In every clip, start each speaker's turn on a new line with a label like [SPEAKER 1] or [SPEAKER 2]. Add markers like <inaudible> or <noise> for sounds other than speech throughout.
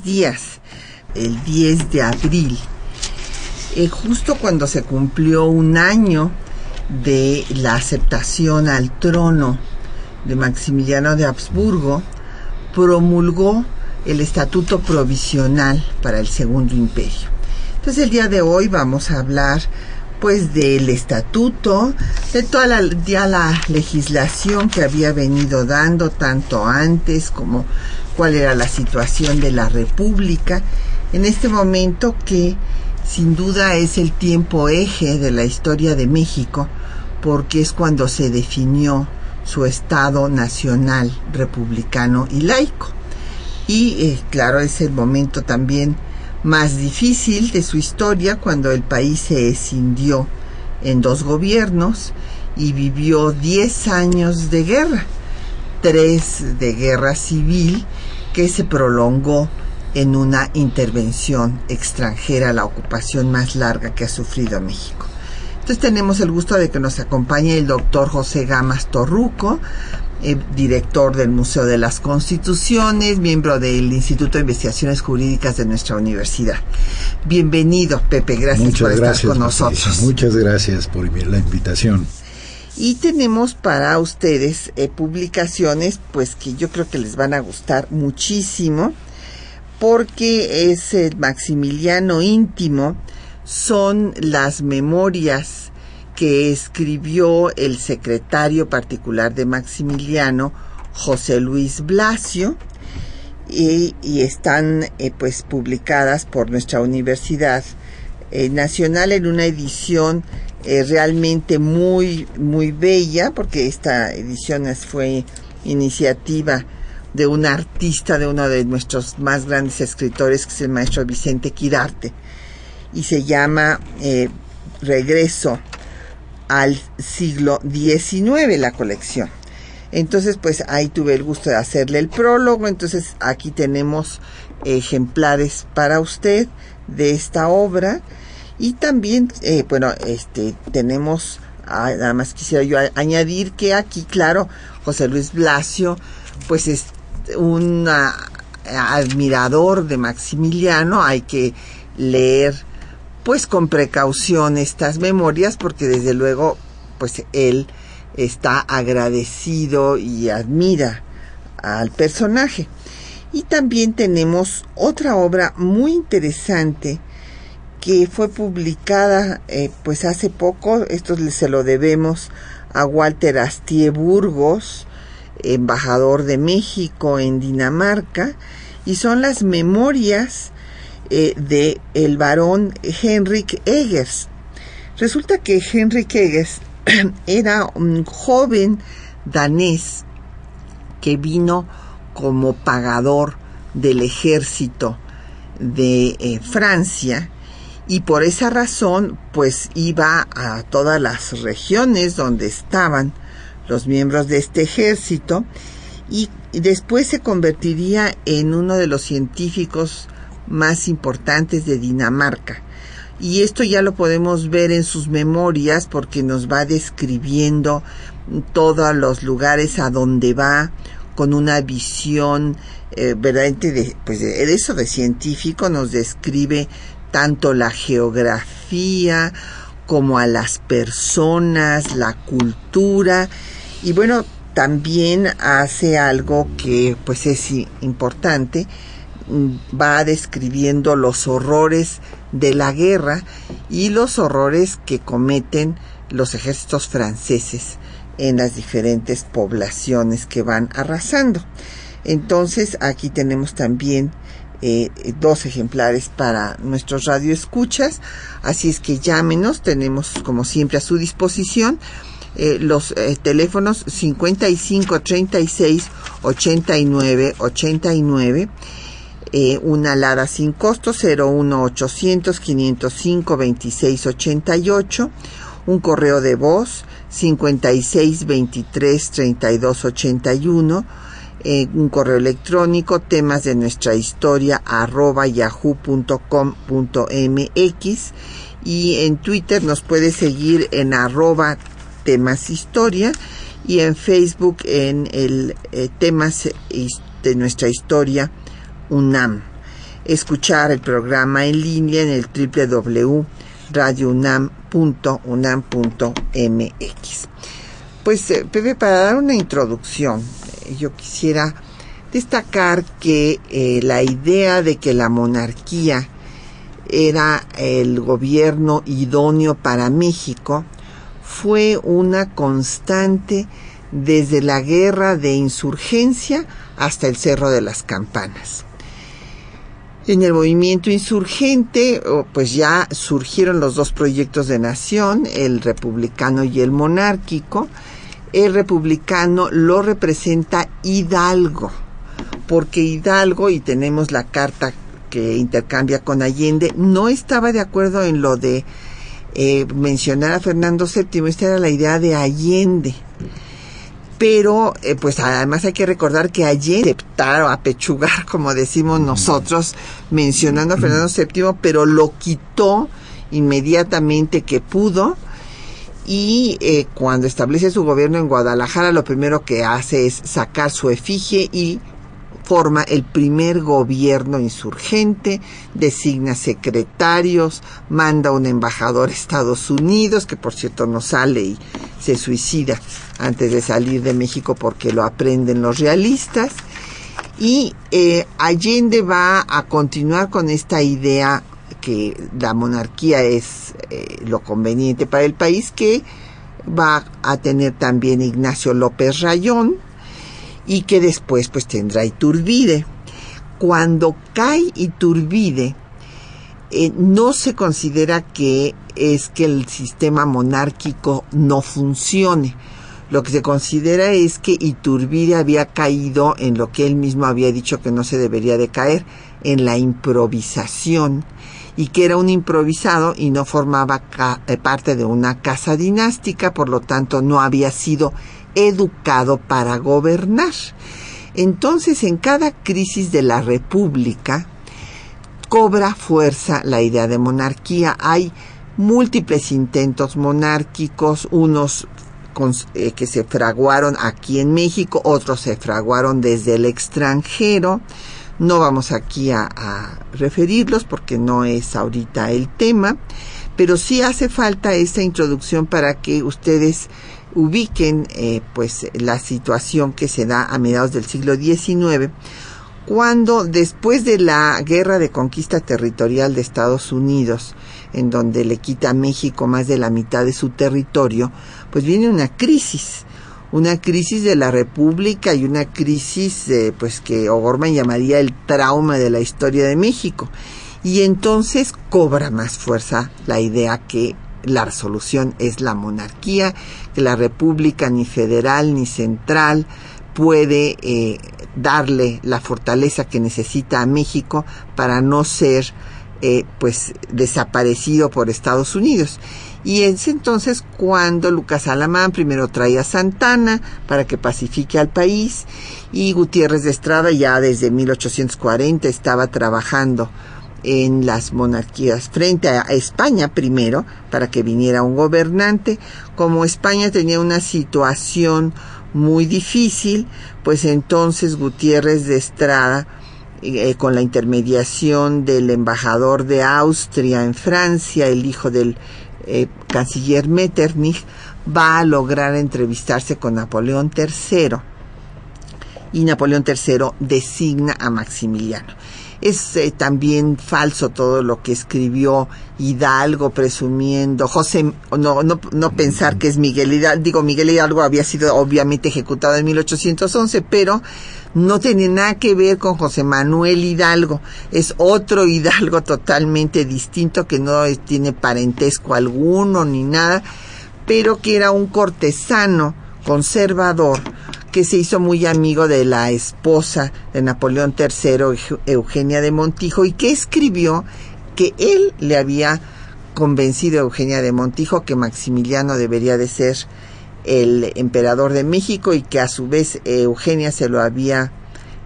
[SPEAKER 1] Días. El 10 de abril, eh, justo cuando se cumplió un año de la aceptación al trono de Maximiliano de Habsburgo, promulgó el Estatuto Provisional para el Segundo Imperio. Entonces el día de hoy vamos a hablar pues del estatuto, de toda la, la legislación que había venido dando tanto antes como cuál era la situación de la República en este momento que sin duda es el tiempo eje de la historia de México porque es cuando se definió su Estado nacional, republicano y laico. Y eh, claro, es el momento también más difícil de su historia cuando el país se escindió en dos gobiernos y vivió 10 años de guerra, tres de guerra civil que se prolongó en una intervención extranjera, la ocupación más larga que ha sufrido México. Entonces tenemos el gusto de que nos acompañe el doctor José Gamas Torruco, eh, director del Museo de las Constituciones, miembro del Instituto de Investigaciones Jurídicas de nuestra universidad. Bienvenido, Pepe, gracias por estar con nosotros.
[SPEAKER 2] Muchas gracias por la invitación.
[SPEAKER 1] Y tenemos para ustedes eh, publicaciones, pues que yo creo que les van a gustar muchísimo, porque es el Maximiliano íntimo, son las memorias que escribió el secretario particular de Maximiliano, José Luis Blasio, y, están eh, pues publicadas por nuestra Universidad eh, Nacional en una edición eh, realmente muy muy bella porque esta edición fue iniciativa de un artista de uno de nuestros más grandes escritores que es el maestro Vicente Quirarte y se llama Regreso al siglo XIX la colección. Entonces, pues ahí tuve el gusto de hacerle el prólogo. Entonces, aquí tenemos ejemplares para usted de esta obra. Y también, eh, bueno, este, tenemos, ah, nada más quisiera yo añadir que aquí, claro, José Luis Blasio, pues es un ah, admirador de Maximiliano. Hay que leer pues con precaución estas memorias porque desde luego pues él está agradecido y admira al personaje. Y también tenemos otra obra muy interesante que fue publicada eh, pues hace poco, esto se lo debemos a Walter Astier Burgos, embajador de México en Dinamarca, y son las memorias eh, de el varón Henrik Eggers. Resulta que Henrik Eggers <clears throat> era un joven danés que vino como pagador del ejército de eh, Francia y por esa razón pues iba a todas las regiones donde estaban los miembros de este ejército y después se convertiría en uno de los científicos más importantes de Dinamarca. Y esto ya lo podemos ver en sus memorias porque nos va describiendo todos los lugares a donde va con una visión eh, verdaderamente de, pues de, eso de científico, nos describe tanto la geografía como a las personas, la cultura y bueno, también hace algo que pues es importante, va describiendo los horrores de la guerra y los horrores que cometen los ejércitos franceses en las diferentes poblaciones que van arrasando. Entonces aquí tenemos también eh, dos ejemplares para nuestros radioescuchas. Así es que llámenos, tenemos como siempre a su disposición eh, los eh, teléfonos 55 36 89 89 eh, una alada sin costo 01800 505 26 88 un correo de voz 56 23 32 81 eh, un correo electrónico temas de nuestra historia arroba yahoo.com.mx y en Twitter nos puede seguir en arroba temas historia y en Facebook en el eh, temas de nuestra historia UNAM. Escuchar el programa en línea en el www.radiounam.unam.mx. Pues eh, Pepe, para dar una introducción, yo quisiera destacar que eh, la idea de que la monarquía era el gobierno idóneo para México fue una constante desde la guerra de insurgencia hasta el Cerro de las Campanas. En el movimiento insurgente, pues ya surgieron los dos proyectos de nación, el republicano y el monárquico. El republicano lo representa Hidalgo, porque Hidalgo, y tenemos la carta que intercambia con Allende, no estaba de acuerdo en lo de eh, mencionar a Fernando VII, esta era la idea de Allende. Pero eh, pues además hay que recordar que allí aceptar o apechugar, <laughs> como decimos nosotros, mencionando a Fernando VII, pero lo quitó inmediatamente que pudo y eh, cuando establece su gobierno en Guadalajara lo primero que hace es sacar su efigie y forma el primer gobierno insurgente, designa secretarios, manda un embajador a Estados Unidos, que por cierto no sale y se suicida antes de salir de México porque lo aprenden los realistas. Y eh, Allende va a continuar con esta idea que la monarquía es eh, lo conveniente para el país, que va a tener también Ignacio López Rayón, y que después pues tendrá Iturbide. Cuando cae Iturbide, eh, no se considera que es que el sistema monárquico no funcione. Lo que se considera es que Iturbide había caído en lo que él mismo había dicho que no se debería de caer, en la improvisación, y que era un improvisado y no formaba eh, parte de una casa dinástica, por lo tanto no había sido educado para gobernar. Entonces, en cada crisis de la República, cobra fuerza la idea de monarquía. Hay múltiples intentos monárquicos, unos eh, que se fraguaron aquí en México, otros se fraguaron desde el extranjero. No vamos aquí a, referirlos porque no es ahorita el tema, pero sí hace falta esta introducción para que ustedes ubiquen eh, pues la situación que se da a mediados del siglo XIX, cuando después de la guerra de conquista territorial de Estados Unidos, en donde le quita a México más de la mitad de su territorio, pues viene una crisis, una crisis de la República y una crisis eh, pues que O'Gorman llamaría el trauma de la historia de México. Y entonces cobra más fuerza la idea que la solución es la monarquía, que la república ni federal ni central puede eh, darle la fortaleza que necesita a México para no ser eh, pues desaparecido por Estados Unidos. Y es entonces cuando Lucas Alamán primero trae a Santana para que pacifique al país. Y Gutiérrez de Estrada ya desde 1840 estaba trabajando en las monarquías frente a España primero para que viniera un gobernante. Como España tenía una situación muy difícil pues entonces Gutiérrez de Estrada eh, con la intermediación del embajador de Austria en Francia el hijo del eh, canciller Metternich va a lograr entrevistarse con Napoleón III y Napoleón III designa a Maximiliano. Es eh, también falso todo lo que escribió Hidalgo presumiendo, José, no, no, no pensar que es Miguel Hidalgo, digo, Miguel Hidalgo había sido obviamente ejecutado en 1811, pero no tiene nada que ver con José Manuel Hidalgo, es otro Hidalgo totalmente distinto que no tiene parentesco alguno ni nada, pero que era un cortesano conservador que se hizo muy amigo de la esposa de Napoleón III, Eugenia de Montijo, y que escribió que él le había convencido a Eugenia de Montijo que Maximiliano debería de ser el emperador de México y que a su vez Eugenia se lo había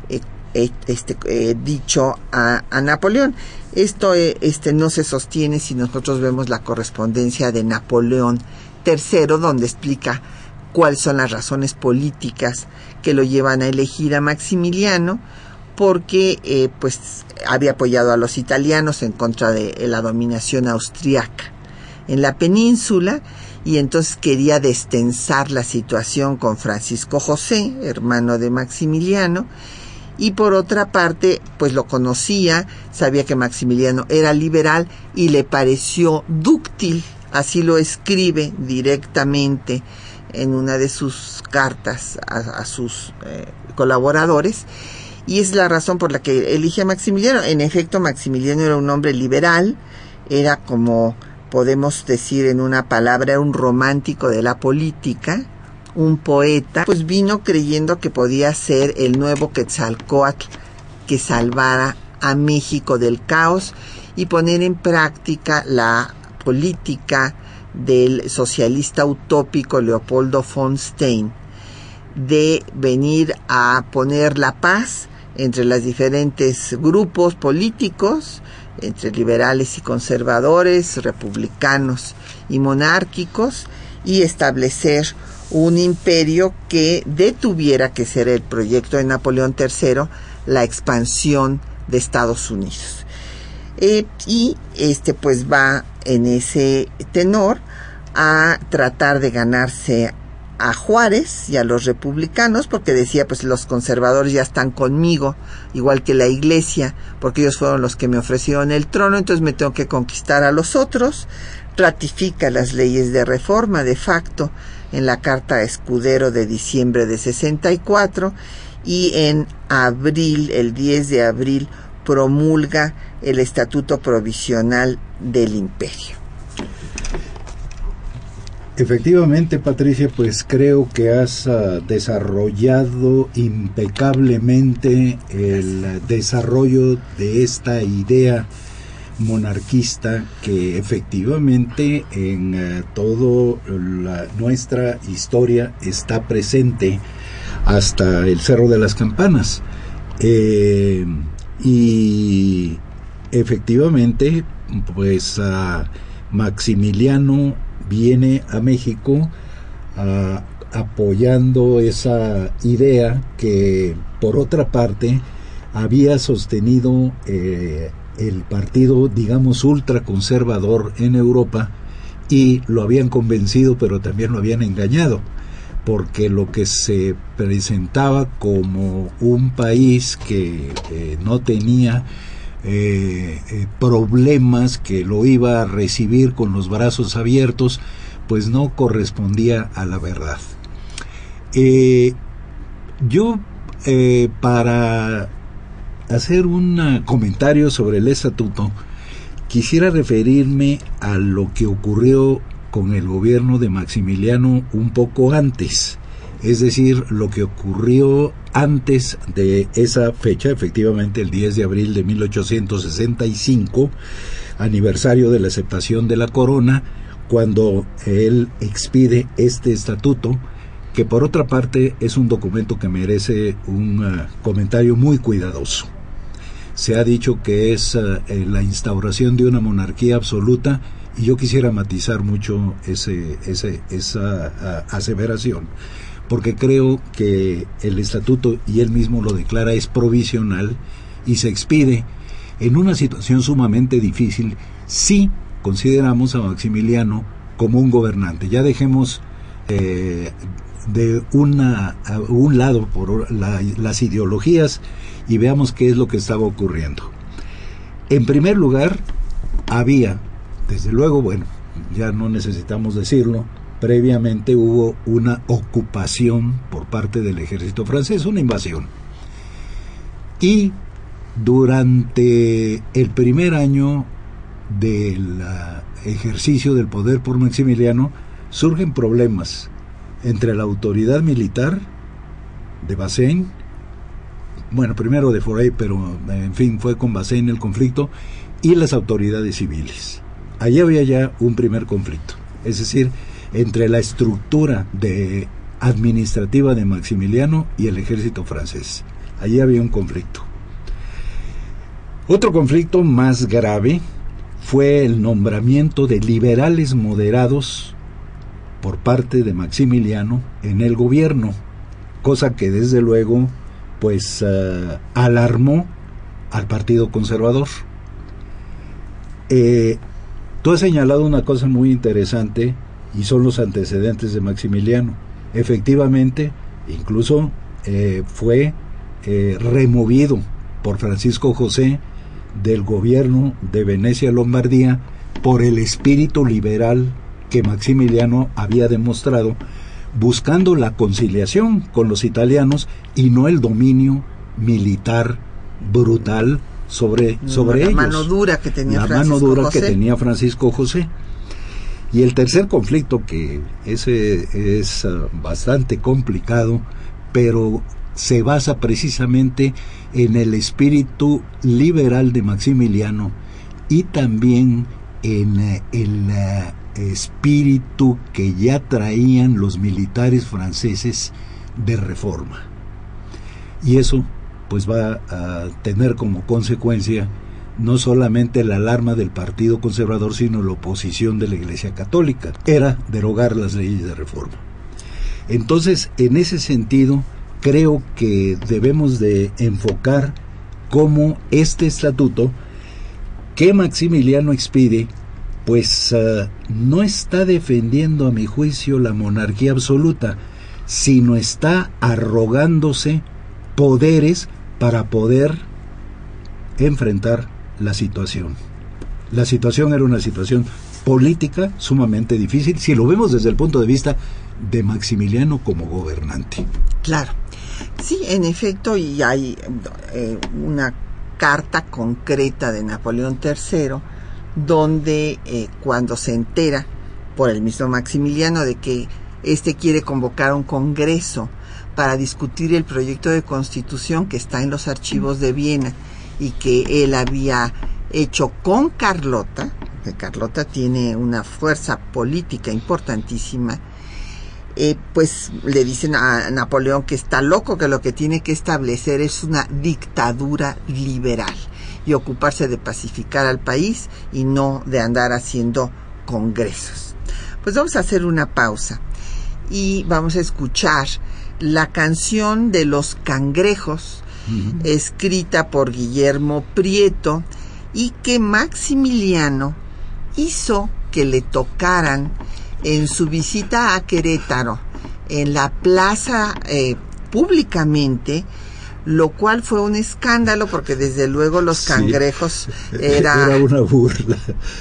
[SPEAKER 1] eh, eh, este, eh, dicho a, a, Napoleón. Esto este, no se sostiene si nosotros vemos la correspondencia de Napoleón III, donde explica cuáles son las razones políticas que lo llevan a elegir a Maximiliano, porque pues había apoyado a los italianos en contra de la dominación austriaca en la península y entonces quería destensar la situación con Francisco José, hermano de Maximiliano, y por otra parte, pues lo conocía, sabía que Maximiliano era liberal y le pareció dúctil, así lo escribe directamente en una de sus cartas a, sus eh, colaboradores, y es la razón por la que elige a Maximiliano. En efecto, Maximiliano era un hombre liberal, era como podemos decir en una palabra, un romántico de la política, un poeta, pues vino creyendo que podía ser el nuevo Quetzalcoatl que salvara a México del caos y poner en práctica la política del socialista utópico Leopoldo von Stein de venir a poner la paz entre los diferentes grupos políticos, entre liberales y conservadores, republicanos y monárquicos, y establecer un imperio que detuviera, que ser el proyecto de Napoleón III, la expansión de Estados Unidos. Eh, y este pues va en ese tenor a tratar de ganarse a Juárez y a los republicanos porque decía pues los conservadores ya están conmigo igual que la iglesia porque ellos fueron los que me ofrecieron el trono entonces me tengo que conquistar a los otros. Ratifica las leyes de reforma de facto en la carta escudero de diciembre de 64 y en abril el 10 de abril promulga el estatuto provisional del imperio
[SPEAKER 2] Efectivamente, Patricia, pues creo que has uh, desarrollado impecablemente el desarrollo de esta idea monarquista que efectivamente en uh, toda nuestra historia está presente hasta el Cerro de las Campanas. Eh, y efectivamente, pues uh, Maximiliano viene a México apoyando esa idea que por otra parte había sostenido eh, el partido digamos ultraconservador en Europa y lo habían convencido pero también lo habían engañado porque lo que se presentaba como un país que eh, no tenía eh, eh, problemas que lo iba a recibir con los brazos abiertos, pues no correspondía a la verdad. Eh, yo, para hacer un comentario sobre el estatuto, quisiera referirme a lo que ocurrió con el gobierno de Maximiliano un poco antes es decir, lo que ocurrió antes de esa fecha, efectivamente el 10 de abril de 1865, aniversario de la aceptación de la corona, cuando él expide este estatuto, que por otra parte es un documento que merece un uh, comentario muy cuidadoso. Se ha dicho que es uh, la instauración de una monarquía absoluta y yo quisiera matizar mucho ese, ese, esa uh, aseveración porque creo que el estatuto, y él mismo lo declara, es provisional y se expide en una situación sumamente difícil si consideramos a Maximiliano como un gobernante. Ya dejemos eh, de una, a un lado por las ideologías y veamos qué es lo que estaba ocurriendo. En primer lugar, había, desde luego, bueno, ya no necesitamos decirlo, previamente hubo una ocupación por parte del ejército francés, una invasión. Y durante el primer año del ah, ejercicio del poder por Maximiliano, surgen problemas entre la autoridad militar de Bazaine, bueno, primero de Forey, pero en fin, fue con Bazaine el conflicto, y las autoridades civiles. Allí había ya un primer conflicto, es decir, entre la estructura administrativa de Maximiliano y el ejército francés. Allí había un conflicto. Otro conflicto más grave fue el nombramiento de liberales moderados por parte de Maximiliano en el gobierno, cosa que desde luego pues eh, alarmó al Partido Conservador. Eh, tú has señalado una cosa muy interesante y son los antecedentes de Maximiliano. Efectivamente, incluso eh, fue removido por Francisco José del gobierno de Venecia Lombardía por el espíritu liberal que Maximiliano había demostrado buscando la conciliación con los italianos y no el dominio militar brutal sobre, sobre
[SPEAKER 1] la
[SPEAKER 2] ellos.
[SPEAKER 1] mano dura que tenía
[SPEAKER 2] la
[SPEAKER 1] Francisco
[SPEAKER 2] mano dura
[SPEAKER 1] José.
[SPEAKER 2] que tenía Francisco José. Y el tercer conflicto, que ese es ah, bastante complicado, pero se basa precisamente en el espíritu liberal de Maximiliano y también en eh, el eh, espíritu que ya traían los militares franceses de reforma. Y eso pues va a tener como consecuencia no solamente la alarma del Partido Conservador, sino la oposición de la Iglesia Católica. Era derogar las leyes de reforma. Entonces, en ese sentido, creo que debemos de enfocar cómo este estatuto que Maximiliano expide, pues uh, no está defendiendo a mi juicio la monarquía absoluta, sino está arrogándose poderes para poder enfrentar la situación. La situación era una situación política sumamente difícil, si lo vemos desde el punto de vista de Maximiliano como gobernante.
[SPEAKER 1] Claro. Sí, en efecto, y hay eh, una carta concreta de Napoleón III donde eh, cuando se entera por el mismo Maximiliano de que éste quiere convocar un congreso para discutir el proyecto de constitución que está en los archivos de Viena y que él había hecho con Carlota, que Carlota tiene una fuerza política importantísima, eh, pues le dicen a Napoleón que está loco, que lo que tiene que establecer es una dictadura liberal y ocuparse de pacificar al país y no de andar haciendo congresos. Pues vamos a hacer una pausa y vamos a escuchar la canción de los cangrejos, escrita por Guillermo Prieto y que Maximiliano hizo que le tocaran en su visita a Querétaro, en la plaza eh, públicamente, lo cual fue un escándalo porque desde luego los cangrejos
[SPEAKER 2] sí, <laughs>
[SPEAKER 1] era,
[SPEAKER 2] era una burla.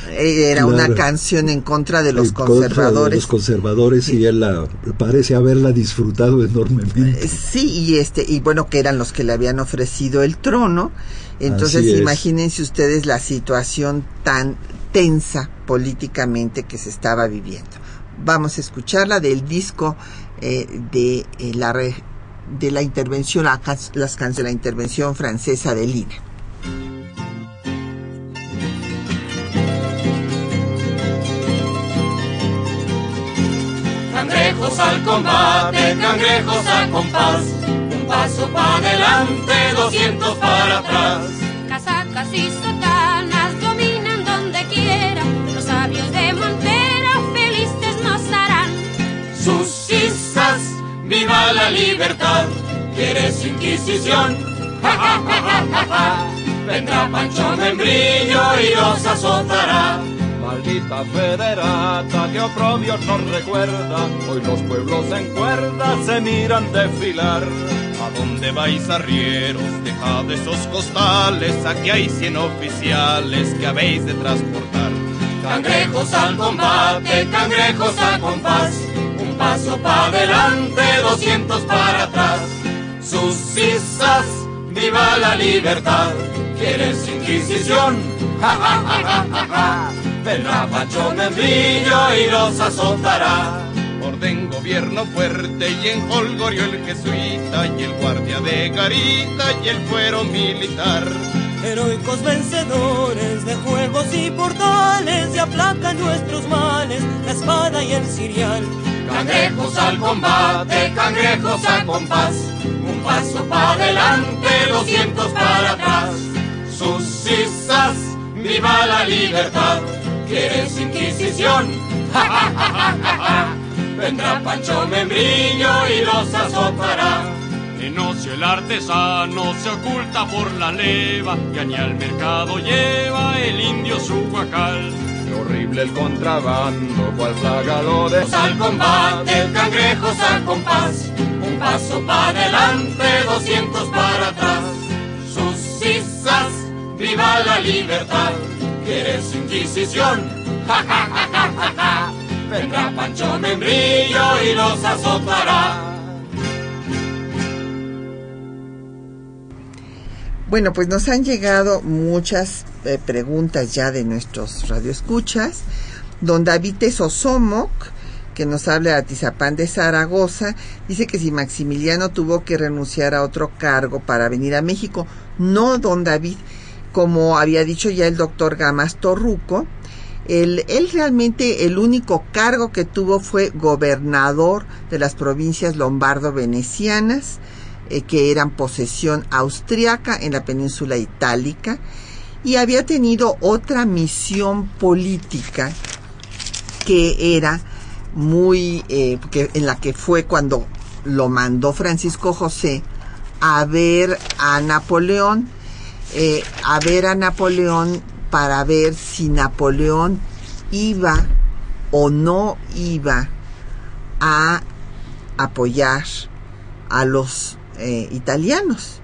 [SPEAKER 1] Era claro. una canción en contra de los
[SPEAKER 2] en
[SPEAKER 1] conservadores
[SPEAKER 2] de los conservadores. y él la, parece haberla disfrutado enormemente.
[SPEAKER 1] Sí y este y bueno que eran los que le habían ofrecido el trono. Entonces imagínense ustedes la situación tan tensa políticamente que se estaba viviendo. Vamos a escucharla del disco eh, de eh, la de la intervención, la, las canciones de la intervención francesa de Lina.
[SPEAKER 3] Cangrejos al combate, cangrejos a compás, un paso para adelante, doscientos para atrás.
[SPEAKER 4] Casacas y sotanas
[SPEAKER 3] viva la libertad, ¿quieres inquisición? Ja, ja, ja, ja, ja, ja. Vendrá Pancho Membrillo y los azotará.
[SPEAKER 5] Maldita federata que oprobios nos recuerda, hoy los pueblos en cuerda se miran desfilar. ¿A dónde vais arrieros? Dejad esos costales, aquí hay cien oficiales que habéis de transportar.
[SPEAKER 3] Cangrejos al combate, cangrejos a compás paso para adelante, 200 para atrás. Sus cisas, viva la libertad. ¿Quieres Inquisición? <laughs> Ja, ja, ja, ja, ja, ja. Vendrá Pancho Membrillo y los azotará.
[SPEAKER 5] Orden gobierno fuerte y en Holgorio el jesuita y el guardia de garita y el fuero militar.
[SPEAKER 6] Heroicos vencedores de juegos y portales y aplacan nuestros males, la espada y el cirial.
[SPEAKER 3] Cangrejos al combate, cangrejos a compás, un paso para adelante, doscientos para atrás. Sus cisas, viva la libertad. ¿Quieres Inquisición? Ja, ja, ja, ja. Vendrá Pancho Membrillo y los azotará.
[SPEAKER 5] En ocio el artesano se oculta por la leva y ni al mercado lleva el indio su guacal. Horrible el contrabando, cual plaga lo de...
[SPEAKER 3] Al combate, cangrejos a compás, un paso para adelante, doscientos para atrás. Sus cisas, viva la libertad. ¿Quieres Inquisición? Ja, ja, ja, ja, ja, ja. Vendrá Pancho Membrillo y los azotará.
[SPEAKER 1] Bueno, pues nos han llegado muchas eh, preguntas ya de nuestros radioescuchas. Don David Sosomoc, que nos habla de Atizapán de Zaragoza, dice que si Maximiliano tuvo que renunciar a otro cargo para venir a México. No, don David, como había dicho ya el doctor Gamas Torruco, él, él realmente el único cargo que tuvo fue gobernador de las provincias lombardo-venecianas, eh, que eran posesión austriaca en la península itálica, y había tenido otra misión política que era muy, eh, que, en la que fue cuando lo mandó Francisco José a ver a Napoleón, eh, a ver a Napoleón para ver si Napoleón iba o no iba a apoyar a los eh, italianos.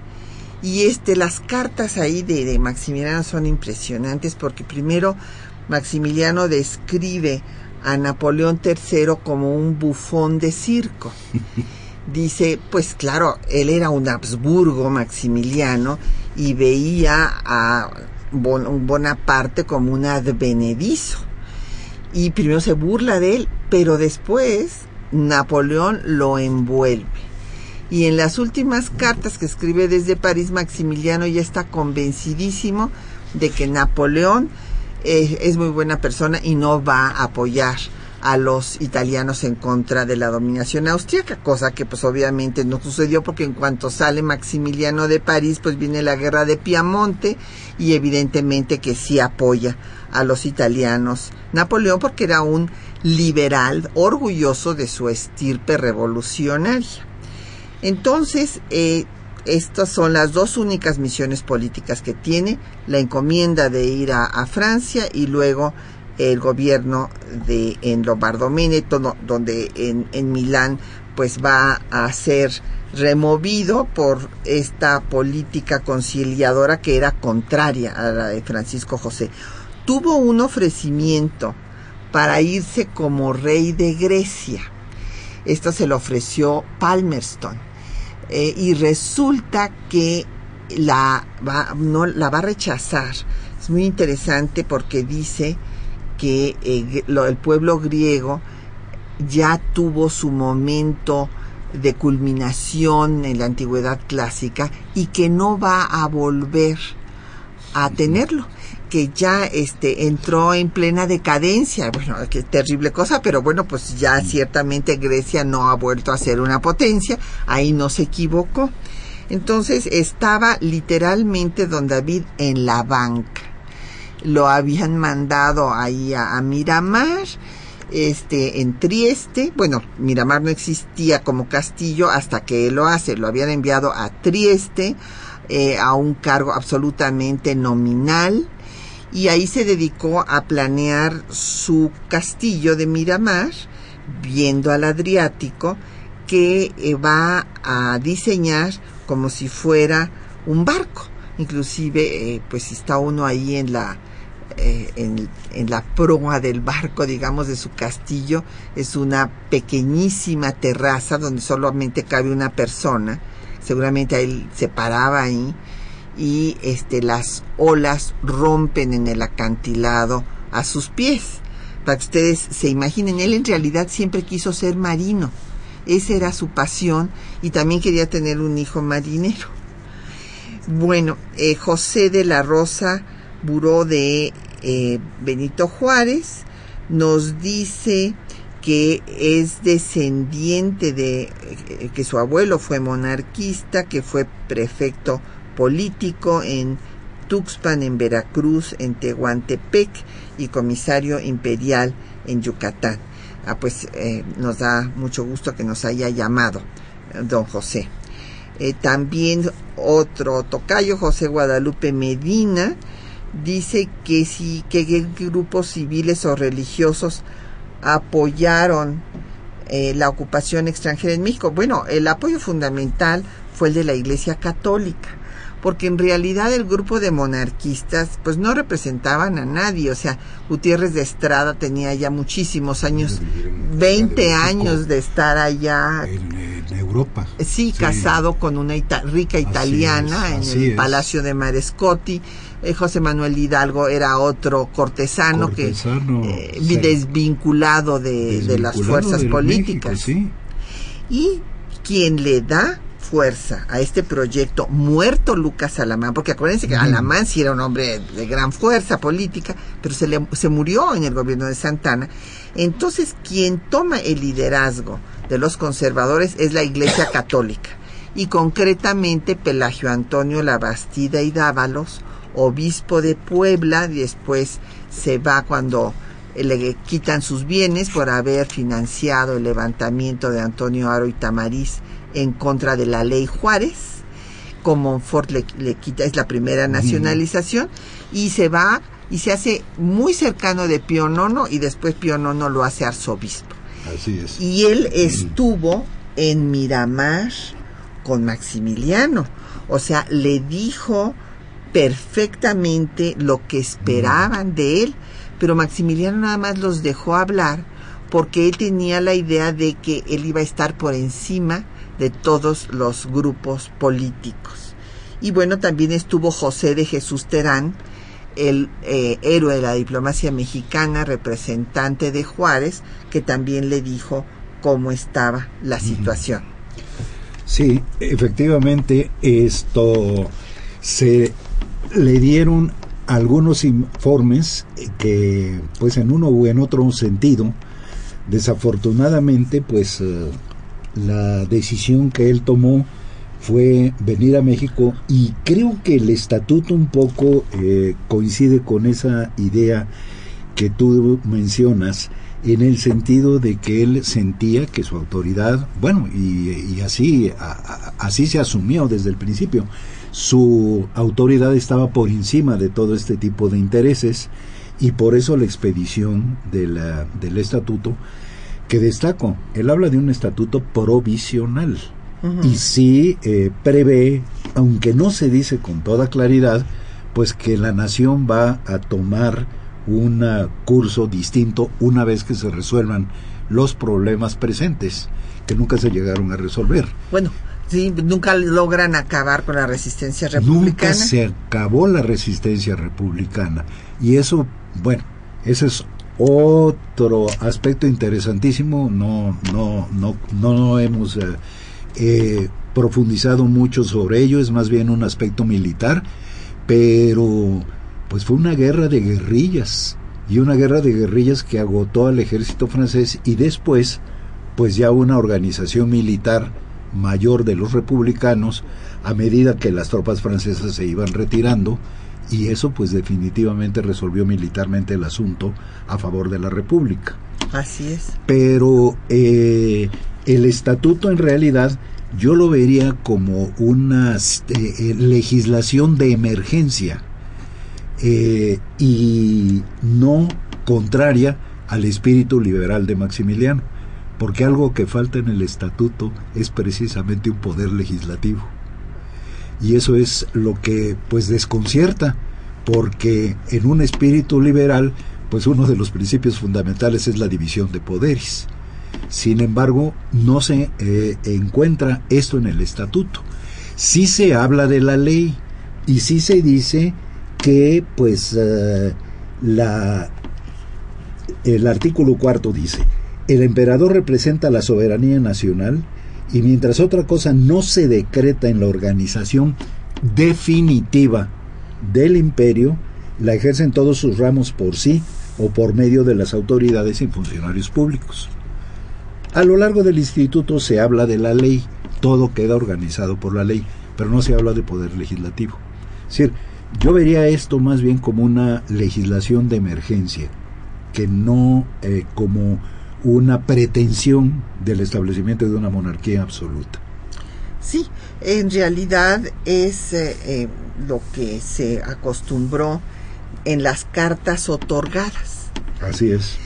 [SPEAKER 1] Y este, las cartas ahí de, de Maximiliano son impresionantes porque primero Maximiliano describe a Napoleón III como un bufón de circo. <laughs> Dice, pues claro, él era un Habsburgo Maximiliano y veía a Bon- Bonaparte como un advenedizo. Y primero se burla de él, pero después Napoleón lo envuelve. Y en las últimas cartas que escribe desde París, Maximiliano ya está convencidísimo de que Napoleón eh, es muy buena persona y no va a apoyar a los italianos en contra de la dominación austríaca, cosa que pues obviamente no sucedió porque en cuanto sale Maximiliano de París pues viene la guerra de Piamonte y evidentemente que sí apoya a los italianos Napoleón porque era un liberal orgulloso de su estirpe revolucionaria. Entonces, eh, estas son las dos únicas misiones políticas que tiene, la encomienda de ir a, Francia y luego el gobierno de en Lombardo donde en, en Milán pues va a ser removido por esta política conciliadora que era contraria a la de Francisco José. Tuvo un ofrecimiento para irse como rey de Grecia. Esto se lo ofreció Palmerston. Eh, y resulta que la va, no, la va a rechazar. Es muy interesante porque dice que eh, lo- el pueblo griego ya tuvo su momento de culminación en la antigüedad clásica y que no va a volver a tenerlo que ya este entró en plena decadencia. Bueno qué terrible cosa pero bueno pues ya ciertamente Grecia no ha vuelto a ser una potencia. Ahí no se equivocó. Entonces estaba literalmente don David en la banca. Lo habían mandado ahí a, a Miramar este en Trieste. Bueno Miramar no existía como castillo hasta que él lo hace. Lo habían enviado a Trieste eh, a un cargo absolutamente nominal y ahí se dedicó a planear su castillo de Miramar viendo al Adriático que eh, va a diseñar como si fuera un barco. Inclusive eh, pues está uno ahí en la eh, en, en la proa del barco, digamos, de su castillo, es una pequeñísima terraza donde solamente cabe una persona, seguramente él se paraba ahí y este las olas rompen en el acantilado a sus pies. Para que ustedes se imaginen, él en realidad siempre quiso ser marino. Esa era su pasión y también quería tener un hijo marinero. Bueno, eh, José de la Rosa, buró de eh, Benito Juárez, nos dice que es descendiente de eh, que su abuelo fue monarquista, que fue prefecto político en Tuxpan, en Veracruz, en Tehuantepec y comisario imperial en Yucatán. Ah, pues eh, nos da mucho gusto que nos haya llamado eh, don José. Eh, también otro tocayo, José Guadalupe Medina, dice que sí, que grupos civiles o religiosos apoyaron la ocupación extranjera en México. Bueno, el apoyo fundamental fue el de la Iglesia Católica porque en realidad el grupo de monarquistas pues no representaban a nadie, o sea, Gutiérrez de Estrada tenía ya muchísimos años, 20 años de estar allá.
[SPEAKER 2] En, Europa.
[SPEAKER 1] Sí, casado con una rica italiana en el Palacio de Marescotti. Eh, José Manuel Hidalgo era otro cortesano, que eh, desvinculado de, las fuerzas políticas. Y quien le da fuerza a este proyecto, muerto Lucas Alamán, porque acuérdense que Alamán sí era un hombre de gran fuerza política, pero se, le, se murió en el gobierno de Santana. Entonces, quien toma el liderazgo de los conservadores es la Iglesia <coughs> Católica, y concretamente Pelagio Antonio Labastida y Dávalos, obispo de Puebla, y después se va cuando le quitan sus bienes por haber financiado el levantamiento de Antonio Aro y Tamariz en contra de la ley Juárez. Como Ford le, quita, es la primera nacionalización, y se va y se hace muy cercano de Pío Nono y después Pío Nono lo hace arzobispo.
[SPEAKER 2] Así es.
[SPEAKER 1] Y él estuvo en Miramar con Maximiliano. O sea, le dijo perfectamente lo que esperaban de él, pero Maximiliano nada más los dejó hablar porque él tenía la idea de que él iba a estar por encima de todos los grupos políticos. Y bueno, también estuvo José de Jesús Terán, el eh, héroe de la diplomacia mexicana, representante de Juárez, que también le dijo cómo estaba la situación.
[SPEAKER 2] Sí, efectivamente, esto se le dieron algunos informes que, pues en uno u en otro sentido, desafortunadamente, pues eh, la decisión que él tomó fue venir a México y creo que el estatuto un poco eh, coincide con esa idea que tú mencionas en el sentido de que él sentía que su autoridad, bueno, y, así, así se asumió desde el principio, su autoridad estaba por encima de todo este tipo de intereses y por eso la expedición del estatuto que destaco, él habla de un estatuto provisional y sí eh, prevé, aunque no se dice con toda claridad, pues que la nación va a tomar un curso distinto una vez que se resuelvan los problemas presentes que nunca se llegaron a resolver.
[SPEAKER 1] Bueno, sí, nunca logran acabar con la resistencia republicana.
[SPEAKER 2] Nunca se acabó la resistencia republicana y eso, bueno, ese es otro aspecto interesantísimo, no, no, no, no hemos eh, eh, profundizado mucho sobre ello, es más bien un aspecto militar, pero pues fue una guerra de guerrillas y una guerra de guerrillas que agotó al ejército francés y después pues ya una organización militar mayor de los republicanos a medida que las tropas francesas se iban retirando y eso pues definitivamente resolvió militarmente el asunto a favor de la República.
[SPEAKER 1] Así es.
[SPEAKER 2] Pero eh, el estatuto en realidad yo lo vería como una eh, eh, legislación de emergencia y no contraria al espíritu liberal de Maximiliano, porque algo que falta en el estatuto es precisamente un poder legislativo y eso es lo que pues desconcierta porque en un espíritu liberal pues uno de los principios fundamentales es la división de poderes. Sin embargo, no se eh, encuentra esto en el estatuto. sí se habla de la ley y sí se dice que pues eh, la el artículo cuarto dice el emperador representa la soberanía nacional y mientras otra cosa no se decreta en la organización definitiva del imperio, la ejercen todos sus ramos por sí o por medio de las autoridades y funcionarios públicos. A lo largo del instituto se habla de la ley, todo queda organizado por la ley, pero no se habla de poder legislativo. Es decir, yo vería esto más bien como una legislación de emergencia, que no eh, como una pretensión del establecimiento de una monarquía absoluta.
[SPEAKER 1] Sí, en realidad es eh, eh, lo que se acostumbró en las cartas otorgadas.
[SPEAKER 2] Así es.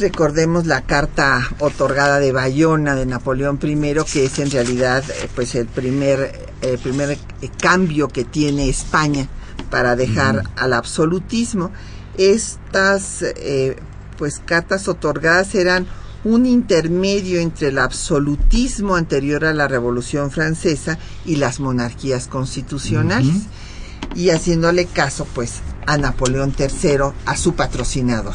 [SPEAKER 1] recordemos la carta otorgada de Bayona de Napoleón I, que es en realidad eh, pues el primer, el primer cambio que tiene España para dejar al absolutismo. Estas pues cartas otorgadas eran un intermedio entre el absolutismo anterior a la Revolución Francesa y las monarquías constitucionales, y haciéndole caso pues a Napoleón III, a su patrocinador.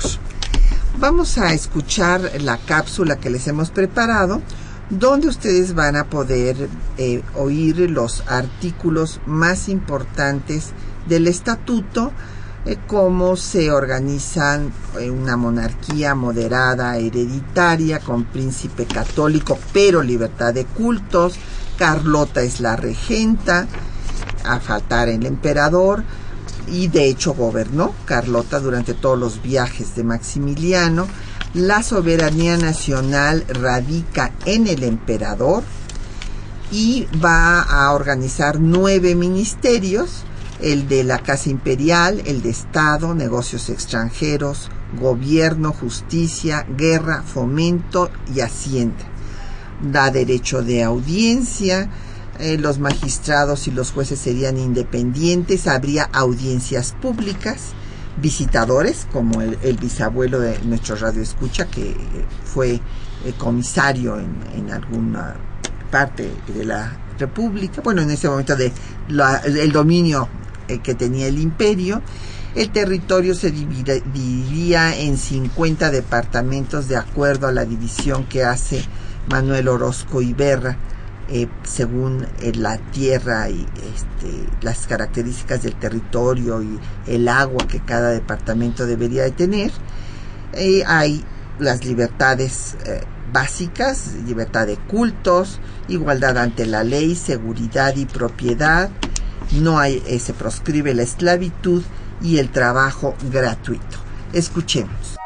[SPEAKER 1] Vamos a escuchar la cápsula que les hemos preparado, donde ustedes van a poder eh, oír los artículos más importantes del estatuto, eh, cómo se organizan eh, una monarquía moderada, hereditaria, con príncipe católico, pero libertad de cultos. Carlota es la regenta, a faltar el emperador, y de hecho gobernó Carlota durante todos los viajes de Maximiliano. La soberanía nacional radica en el emperador y va a organizar nueve ministerios el de la Casa Imperial, el de Estado, negocios extranjeros, gobierno, justicia, guerra, fomento y hacienda. Da derecho de audiencia, eh, los magistrados y los jueces serían independientes, habría audiencias públicas, visitadores, como el, bisabuelo de nuestro radio escucha, que fue eh, comisario en, en alguna parte de la República, bueno, en ese momento de el dominio eh, que tenía el imperio. El territorio se dividía en 50 departamentos de acuerdo a la división que hace Manuel Orozco Iberra, eh, según eh, la tierra y este, las características del territorio y el agua que cada departamento debería de tener. hay las libertades básicas, libertad de cultos, igualdad ante la ley, seguridad y propiedad, no hay, eh, se proscribe la esclavitud y el trabajo gratuito. Escuchemos.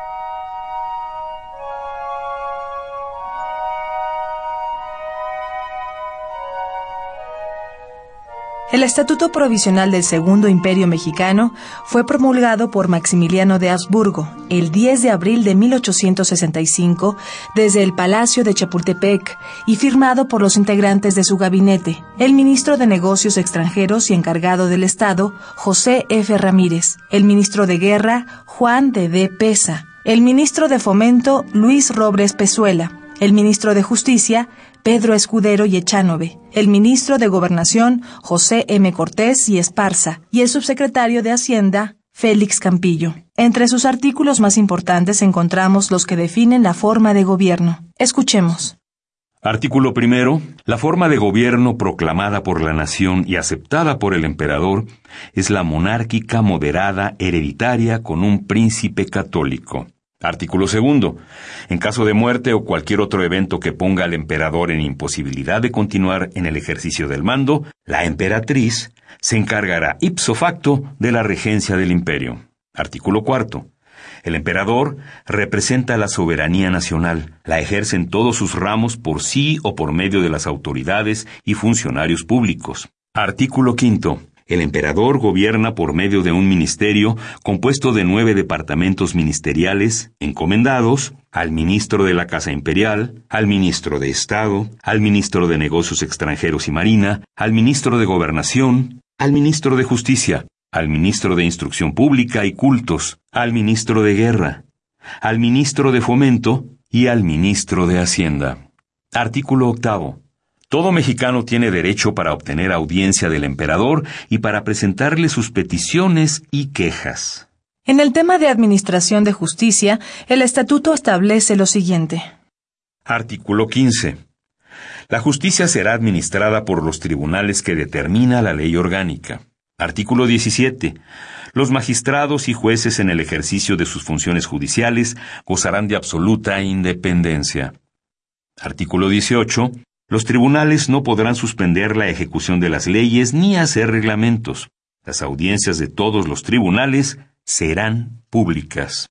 [SPEAKER 7] El Estatuto Provisional del Segundo Imperio Mexicano fue promulgado por Maximiliano de Habsburgo el 10 de abril de 1865 desde el Palacio de Chapultepec y firmado por los integrantes de su gabinete, el ministro de Negocios Extranjeros y encargado del Estado, José F. Ramírez, el ministro de Guerra, Juan de D. Pesa, el ministro de Fomento, Luis Robles Pezuela, el ministro de Justicia, Pedro Escudero y Echanove, el ministro de Gobernación José M. Cortés y Esparza y el subsecretario de Hacienda Félix Campillo. Entre sus artículos más importantes encontramos los que definen la forma de gobierno. Escuchemos.
[SPEAKER 8] Artículo primero. La forma de gobierno proclamada por la nación y aceptada por el emperador es la monárquica moderada hereditaria con un príncipe católico. Artículo segundo. En caso de muerte o cualquier otro evento que ponga al emperador en imposibilidad de continuar en el ejercicio del mando, la emperatriz se encargará ipso facto de la regencia del imperio. Artículo cuarto. El emperador representa la soberanía nacional, la ejerce en todos sus ramos por sí o por medio de las autoridades y funcionarios públicos. Artículo quinto. El emperador gobierna por medio de un ministerio compuesto de nueve departamentos ministeriales encomendados al ministro de la Casa Imperial, al ministro de Estado, al ministro de Negocios Extranjeros y Marina, al ministro de Gobernación, al ministro de Justicia, al ministro de Instrucción Pública y Cultos, al ministro de Guerra, al ministro de Fomento y al ministro de Hacienda. Artículo octavo. Todo mexicano tiene derecho para obtener audiencia del emperador y para presentarle sus peticiones y quejas.
[SPEAKER 7] En el tema de administración de justicia, el estatuto establece lo siguiente.
[SPEAKER 8] Artículo 15. La justicia será administrada por los tribunales que determina la ley orgánica. Artículo 17. Los magistrados y jueces en el ejercicio de sus funciones judiciales gozarán de absoluta independencia. Artículo 18. Los tribunales no podrán suspender la ejecución de las leyes ni hacer reglamentos. Las audiencias de todos los tribunales serán públicas.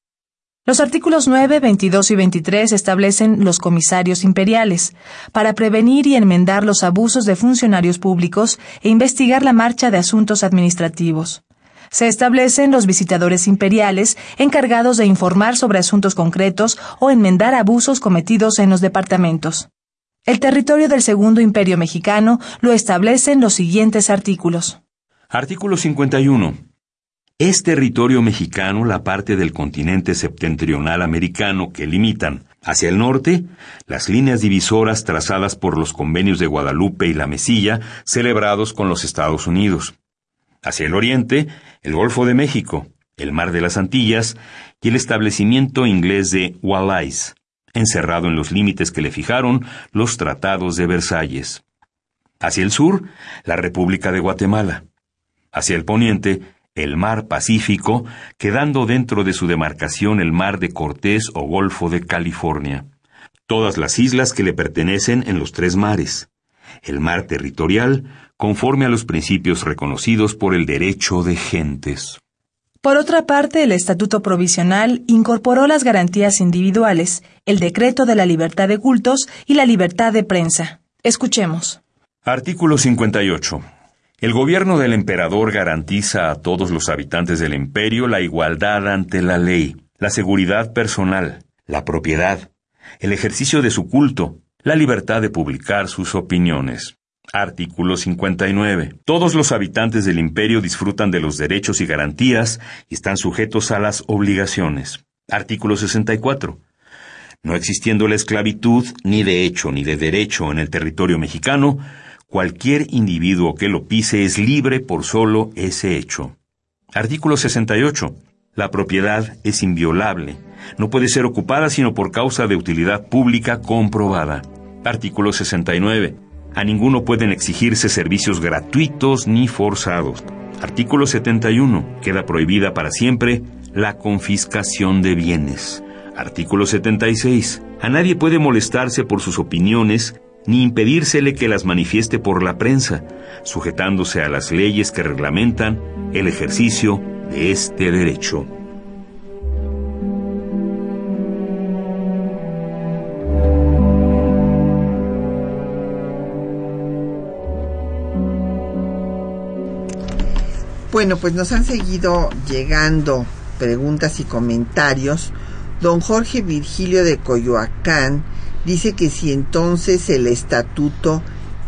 [SPEAKER 7] Los artículos 9, 22 y 23 establecen los comisarios imperiales para prevenir y enmendar los abusos de funcionarios públicos e investigar la marcha de asuntos administrativos. Se establecen los visitadores imperiales encargados de informar sobre asuntos concretos o enmendar abusos cometidos en los departamentos. El territorio del Segundo Imperio Mexicano lo establecen los siguientes artículos.
[SPEAKER 8] Artículo 51. Es territorio mexicano la parte del continente septentrional americano que limitan, hacia el norte, las líneas divisoras trazadas por los convenios de Guadalupe y la Mesilla celebrados con los Estados Unidos. Hacia el oriente, el Golfo de México, el Mar de las Antillas y el establecimiento inglés de Wallais, encerrado en los límites que le fijaron los tratados de Versalles. Hacia el sur, la República de Guatemala. Hacia el poniente, el mar Pacífico, quedando dentro de su demarcación el mar de Cortés o Golfo de California. Todas las islas que le pertenecen en los tres mares. El mar territorial, conforme a los principios reconocidos por el derecho de gentes.
[SPEAKER 7] Por otra parte, el Estatuto Provisional incorporó las garantías individuales, el decreto de la libertad de cultos y la libertad de prensa. Escuchemos.
[SPEAKER 8] Artículo 58. El gobierno del emperador garantiza a todos los habitantes del imperio la igualdad ante la ley, la seguridad personal, la propiedad, el ejercicio de su culto, la libertad de publicar sus opiniones. Artículo 59. Todos los habitantes del imperio disfrutan de los derechos y garantías y están sujetos a las obligaciones. Artículo 64. No existiendo la esclavitud, ni de hecho ni de derecho en el territorio mexicano, Cualquier individuo que lo pise es libre por solo ese hecho. Artículo 68. La propiedad es inviolable. No puede ser ocupada sino por causa de utilidad pública comprobada. Artículo 69. A ninguno pueden exigirse servicios gratuitos ni forzados. Artículo 71. Queda prohibida para siempre la confiscación de bienes. Artículo 76. A nadie puede molestarse por sus opiniones ni impedírsele que las manifieste por la prensa, sujetándose a las leyes que reglamentan el ejercicio de este derecho.
[SPEAKER 1] Bueno, pues nos han seguido llegando preguntas y comentarios. Don Jorge Virgilio de Coyoacán dice que si entonces el estatuto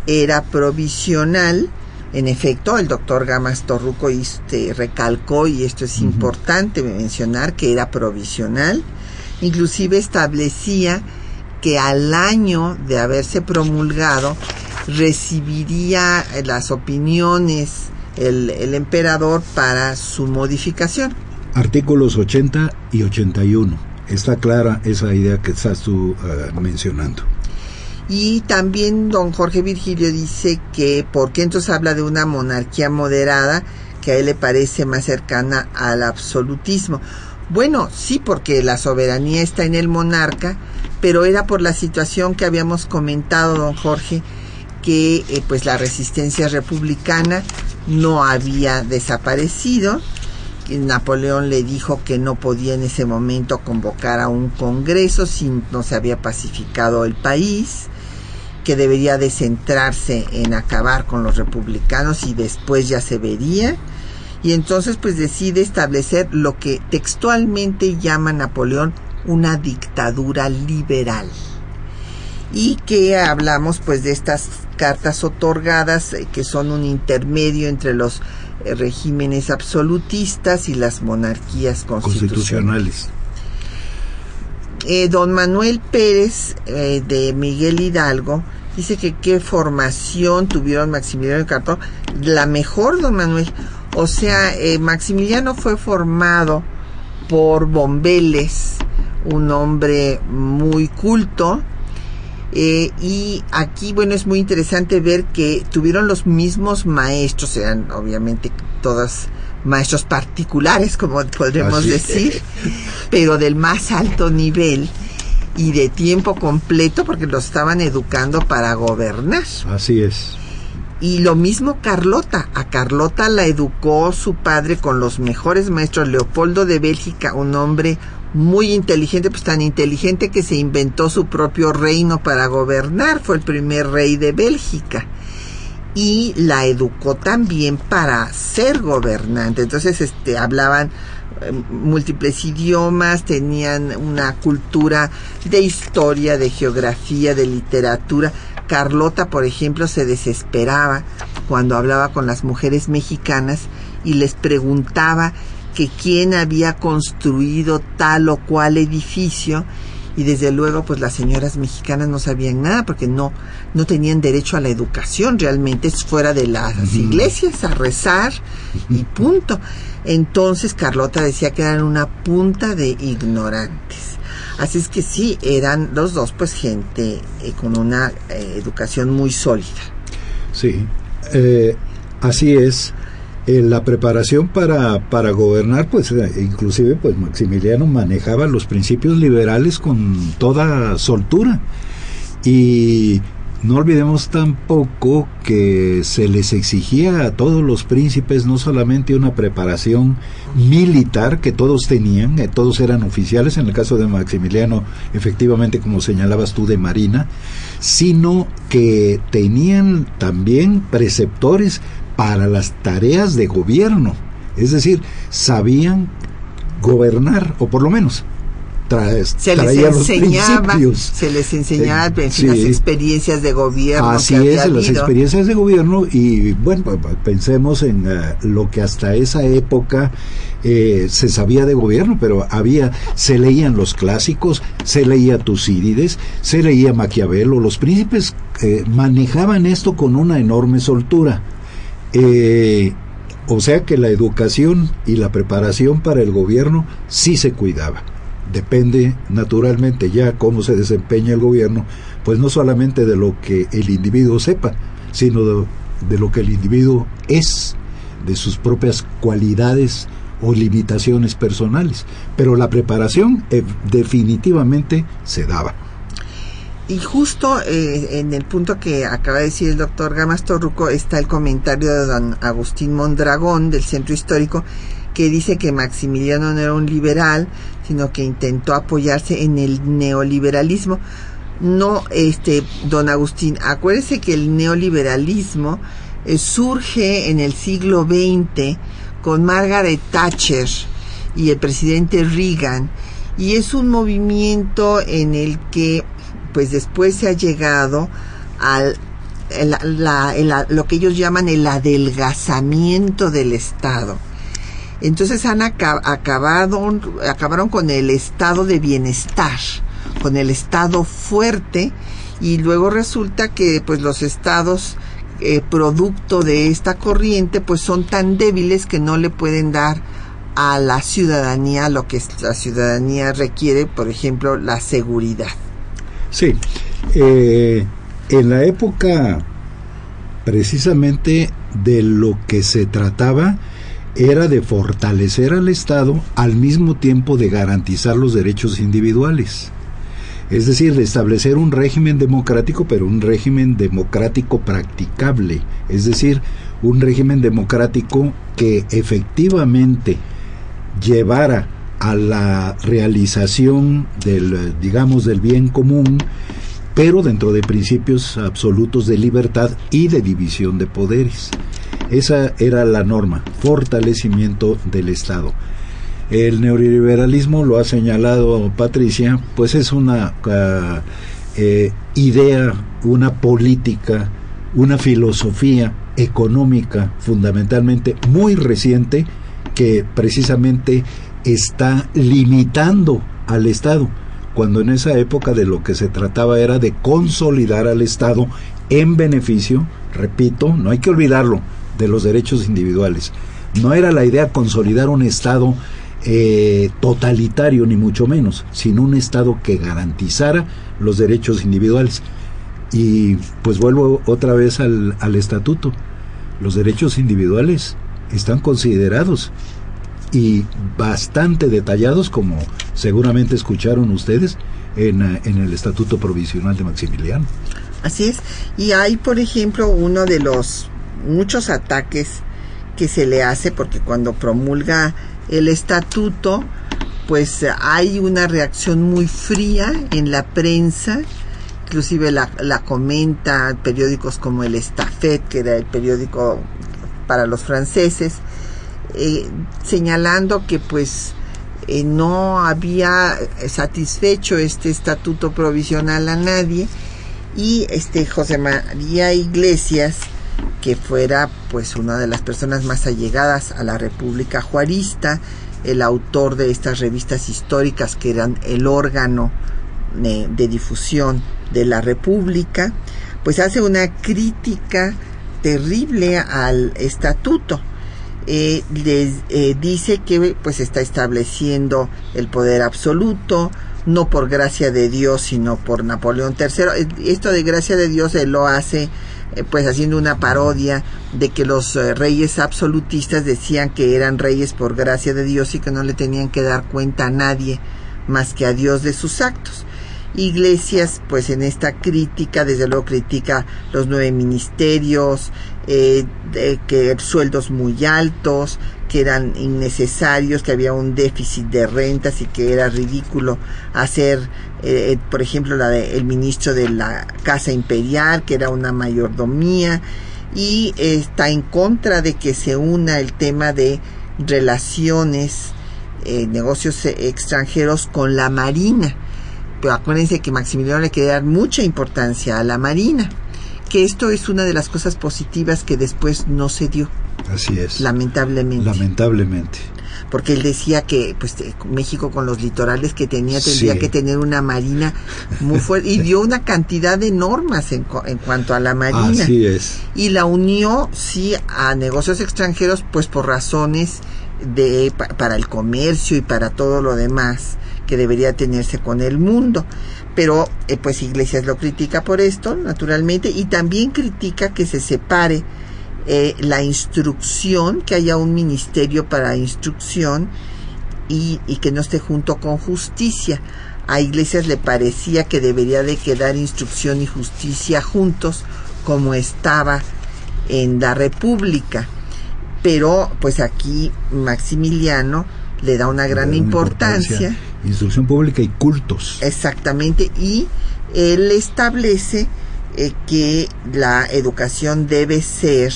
[SPEAKER 1] era provisional, en efecto, el doctor Gamas Torruco este, recalcó, y esto es importante mencionar, que era provisional, inclusive establecía que al año de haberse promulgado recibiría las opiniones el, el emperador para su modificación.
[SPEAKER 2] Artículos 80 y 81 está clara esa idea que estás tú eh, mencionando.
[SPEAKER 1] Y también don Jorge Virgilio dice que, ¿por qué entonces habla de una monarquía moderada que a él le parece más cercana al absolutismo? Bueno, sí, porque la soberanía está en el monarca, pero era por la situación que habíamos comentado, don Jorge, que eh, pues la resistencia republicana no había desaparecido Napoleón le dijo que no podía en ese momento convocar a un congreso si no se había pacificado el país, que debería de centrarse en acabar con los republicanos y después ya se vería. Y entonces pues decide establecer lo que textualmente llama Napoleón una dictadura liberal. Y que hablamos pues de estas cartas otorgadas eh, que son un intermedio entre los eh, regímenes absolutistas y las monarquías constitucionales. Eh, don Manuel Pérez eh, de Miguel Hidalgo Dice que qué formación tuvieron Maximiliano y Cartón. La mejor, don Manuel. O sea, eh, Maximiliano fue formado por Bombeles, un hombre muy culto. Eh, y aquí, bueno, es muy interesante ver que tuvieron los mismos maestros, eran obviamente todas maestros particulares, como podremos
[SPEAKER 2] Así
[SPEAKER 1] decir, pero del más alto nivel y de tiempo completo porque los estaban educando para gobernar.
[SPEAKER 2] Así es.
[SPEAKER 1] Y lo mismo Carlota. A Carlota la educó su padre con los mejores maestros. Leopoldo de Bélgica, un hombre muy inteligente, pues tan inteligente que se inventó su propio reino para gobernar. Fue el primer rey de Bélgica. Y la educó también para ser gobernante. Entonces, este, hablaban eh, múltiples idiomas, tenían una cultura de historia, de geografía, de literatura. Carlota, por ejemplo, se desesperaba cuando hablaba con las mujeres mexicanas y les preguntaba que quién había construido tal o cual edificio y desde luego pues las señoras mexicanas no sabían nada porque no no tenían derecho a la educación realmente es fuera de las iglesias a rezar y punto. Entonces Carlota decía que eran una punta de ignorantes. Así es que sí eran los dos pues gente eh, con una eh, educación muy sólida.
[SPEAKER 2] Sí, eh, así es. Eh, la preparación para, para gobernar, pues eh, inclusive pues Maximiliano manejaba los principios liberales con toda soltura. Y no olvidemos tampoco que se les exigía a todos los príncipes no solamente una preparación militar que todos tenían, eh, todos eran oficiales, en el caso de Maximiliano, efectivamente, como señalabas tú, de Marina, sino que tenían también preceptores para las tareas de gobierno. Es decir, sabían gobernar, o por lo menos tra-
[SPEAKER 1] se les enseñaba
[SPEAKER 2] principios.
[SPEAKER 1] se les enseñaba en fin,
[SPEAKER 2] Sí.
[SPEAKER 1] las experiencias de gobierno
[SPEAKER 2] Así
[SPEAKER 1] que había
[SPEAKER 2] es, las experiencias de gobierno y bueno, pues, pues, pensemos en eh, lo que hasta esa época eh, se sabía de gobierno, pero había, se leían los clásicos, se leía Tucídides, se leía Maquiavelo, los príncipes eh, manejaban esto con una enorme soltura. Eh, o sea que la educación y la preparación para el gobierno sí se cuidaba. Depende naturalmente ya cómo se desempeña el gobierno, pues no solamente de lo que el individuo sepa, sino de, lo que el individuo es, de sus propias cualidades o limitaciones personales. Pero la preparación eh, definitivamente se daba.
[SPEAKER 1] Y justo eh, en el punto que acaba de decir el doctor Gamas Torruco está el comentario de don Agustín Mondragón del Centro Histórico que dice que Maximiliano no era un liberal, sino que intentó apoyarse en el neoliberalismo. No, este, don Agustín, acuérdese que el neoliberalismo eh, surge en el siglo XX con Margaret Thatcher y el presidente Reagan y es un movimiento en el que pues después se ha llegado al la- el- lo que ellos llaman el adelgazamiento del Estado. Entonces han aca- acabado, acabaron con el estado de bienestar, con el estado fuerte y luego resulta que pues los estados eh, producto de esta corriente pues son tan débiles que no le pueden dar a la ciudadanía lo que la ciudadanía requiere, por ejemplo, la seguridad.
[SPEAKER 2] Sí, eh, en la época precisamente de lo que se trataba era de fortalecer al Estado al mismo tiempo de garantizar los derechos individuales. Es decir, de establecer un régimen democrático, pero un régimen democrático practicable. Es decir, un régimen democrático que efectivamente llevara a la realización del, eh, digamos, del bien común, pero dentro de principios absolutos de libertad y de división de poderes. Esa era la norma, fortalecimiento del Estado. El neoliberalismo, lo ha señalado Patricia, pues es una ah, eh, idea, una política, una filosofía económica fundamentalmente muy reciente que precisamente está limitando al Estado cuando en esa época de lo que se trataba era de consolidar al Estado en beneficio, repito, no hay que olvidarlo, de los derechos individuales. No era la idea consolidar un Estado eh, totalitario, ni mucho menos, sino un Estado que garantizara los derechos individuales. Y pues vuelvo otra vez al, al estatuto. Los derechos individuales están considerados y bastante detallados, como seguramente escucharon ustedes, en, en, el Estatuto Provisional de Maximiliano.
[SPEAKER 1] Así es. Y hay, por ejemplo, uno de los muchos ataques que se le hace, porque cuando promulga el estatuto, pues hay una reacción muy fría en la prensa, inclusive la, la comenta periódicos como el Estafet, que era el periódico para los franceses, eh, señalando que pues eh, no había satisfecho este estatuto provisional a nadie y este José María Iglesias que fuera pues una de las personas más allegadas a la República Juarista, el autor de estas revistas históricas que eran el órgano de, de difusión de la República, pues hace una crítica terrible al estatuto. Eh, les eh, dice que pues está estableciendo el poder absoluto, no por gracia de Dios, sino por Napoleón III. Esto de gracia de Dios él lo hace eh, pues haciendo una parodia de que los eh, reyes absolutistas decían que eran reyes por gracia de Dios y que no le tenían que dar cuenta a nadie más que a Dios de sus actos. Iglesias, pues en esta crítica, desde luego critica los nueve ministerios, eh, de que sueldos muy altos, que eran innecesarios, que había un déficit de rentas y que era ridículo hacer, eh, por ejemplo, la del ministro de la Casa Imperial, que era una mayordomía, y está en contra de que se una el tema de relaciones, eh, negocios extranjeros con la Marina. Pero acuérdense que Maximiliano le quiere dar mucha importancia a la Marina, que esto es una de las cosas positivas que después no se dio.
[SPEAKER 2] Así es.
[SPEAKER 1] Lamentablemente.
[SPEAKER 2] Lamentablemente.
[SPEAKER 1] Porque él decía que pues México con los litorales que tenía tendría
[SPEAKER 2] Sí.
[SPEAKER 1] que tener una marina muy fuerte y <laughs> dio una cantidad de normas en, en cuanto a la marina
[SPEAKER 2] Así es.
[SPEAKER 1] y la unió sí a negocios extranjeros pues por razones de pa- para el comercio y para todo lo demás que debería tenerse con el mundo pero eh, pues Iglesias lo critica por esto naturalmente y también critica que se separe eh, la instrucción que haya un ministerio para instrucción y, y que no esté junto con justicia a Iglesias le parecía que debería de quedar instrucción y justicia juntos como estaba en la República. Pero pues aquí Maximiliano le da una gran importancia.
[SPEAKER 2] Instrucción pública y cultos.
[SPEAKER 1] Exactamente. Y él establece eh, que la educación debe ser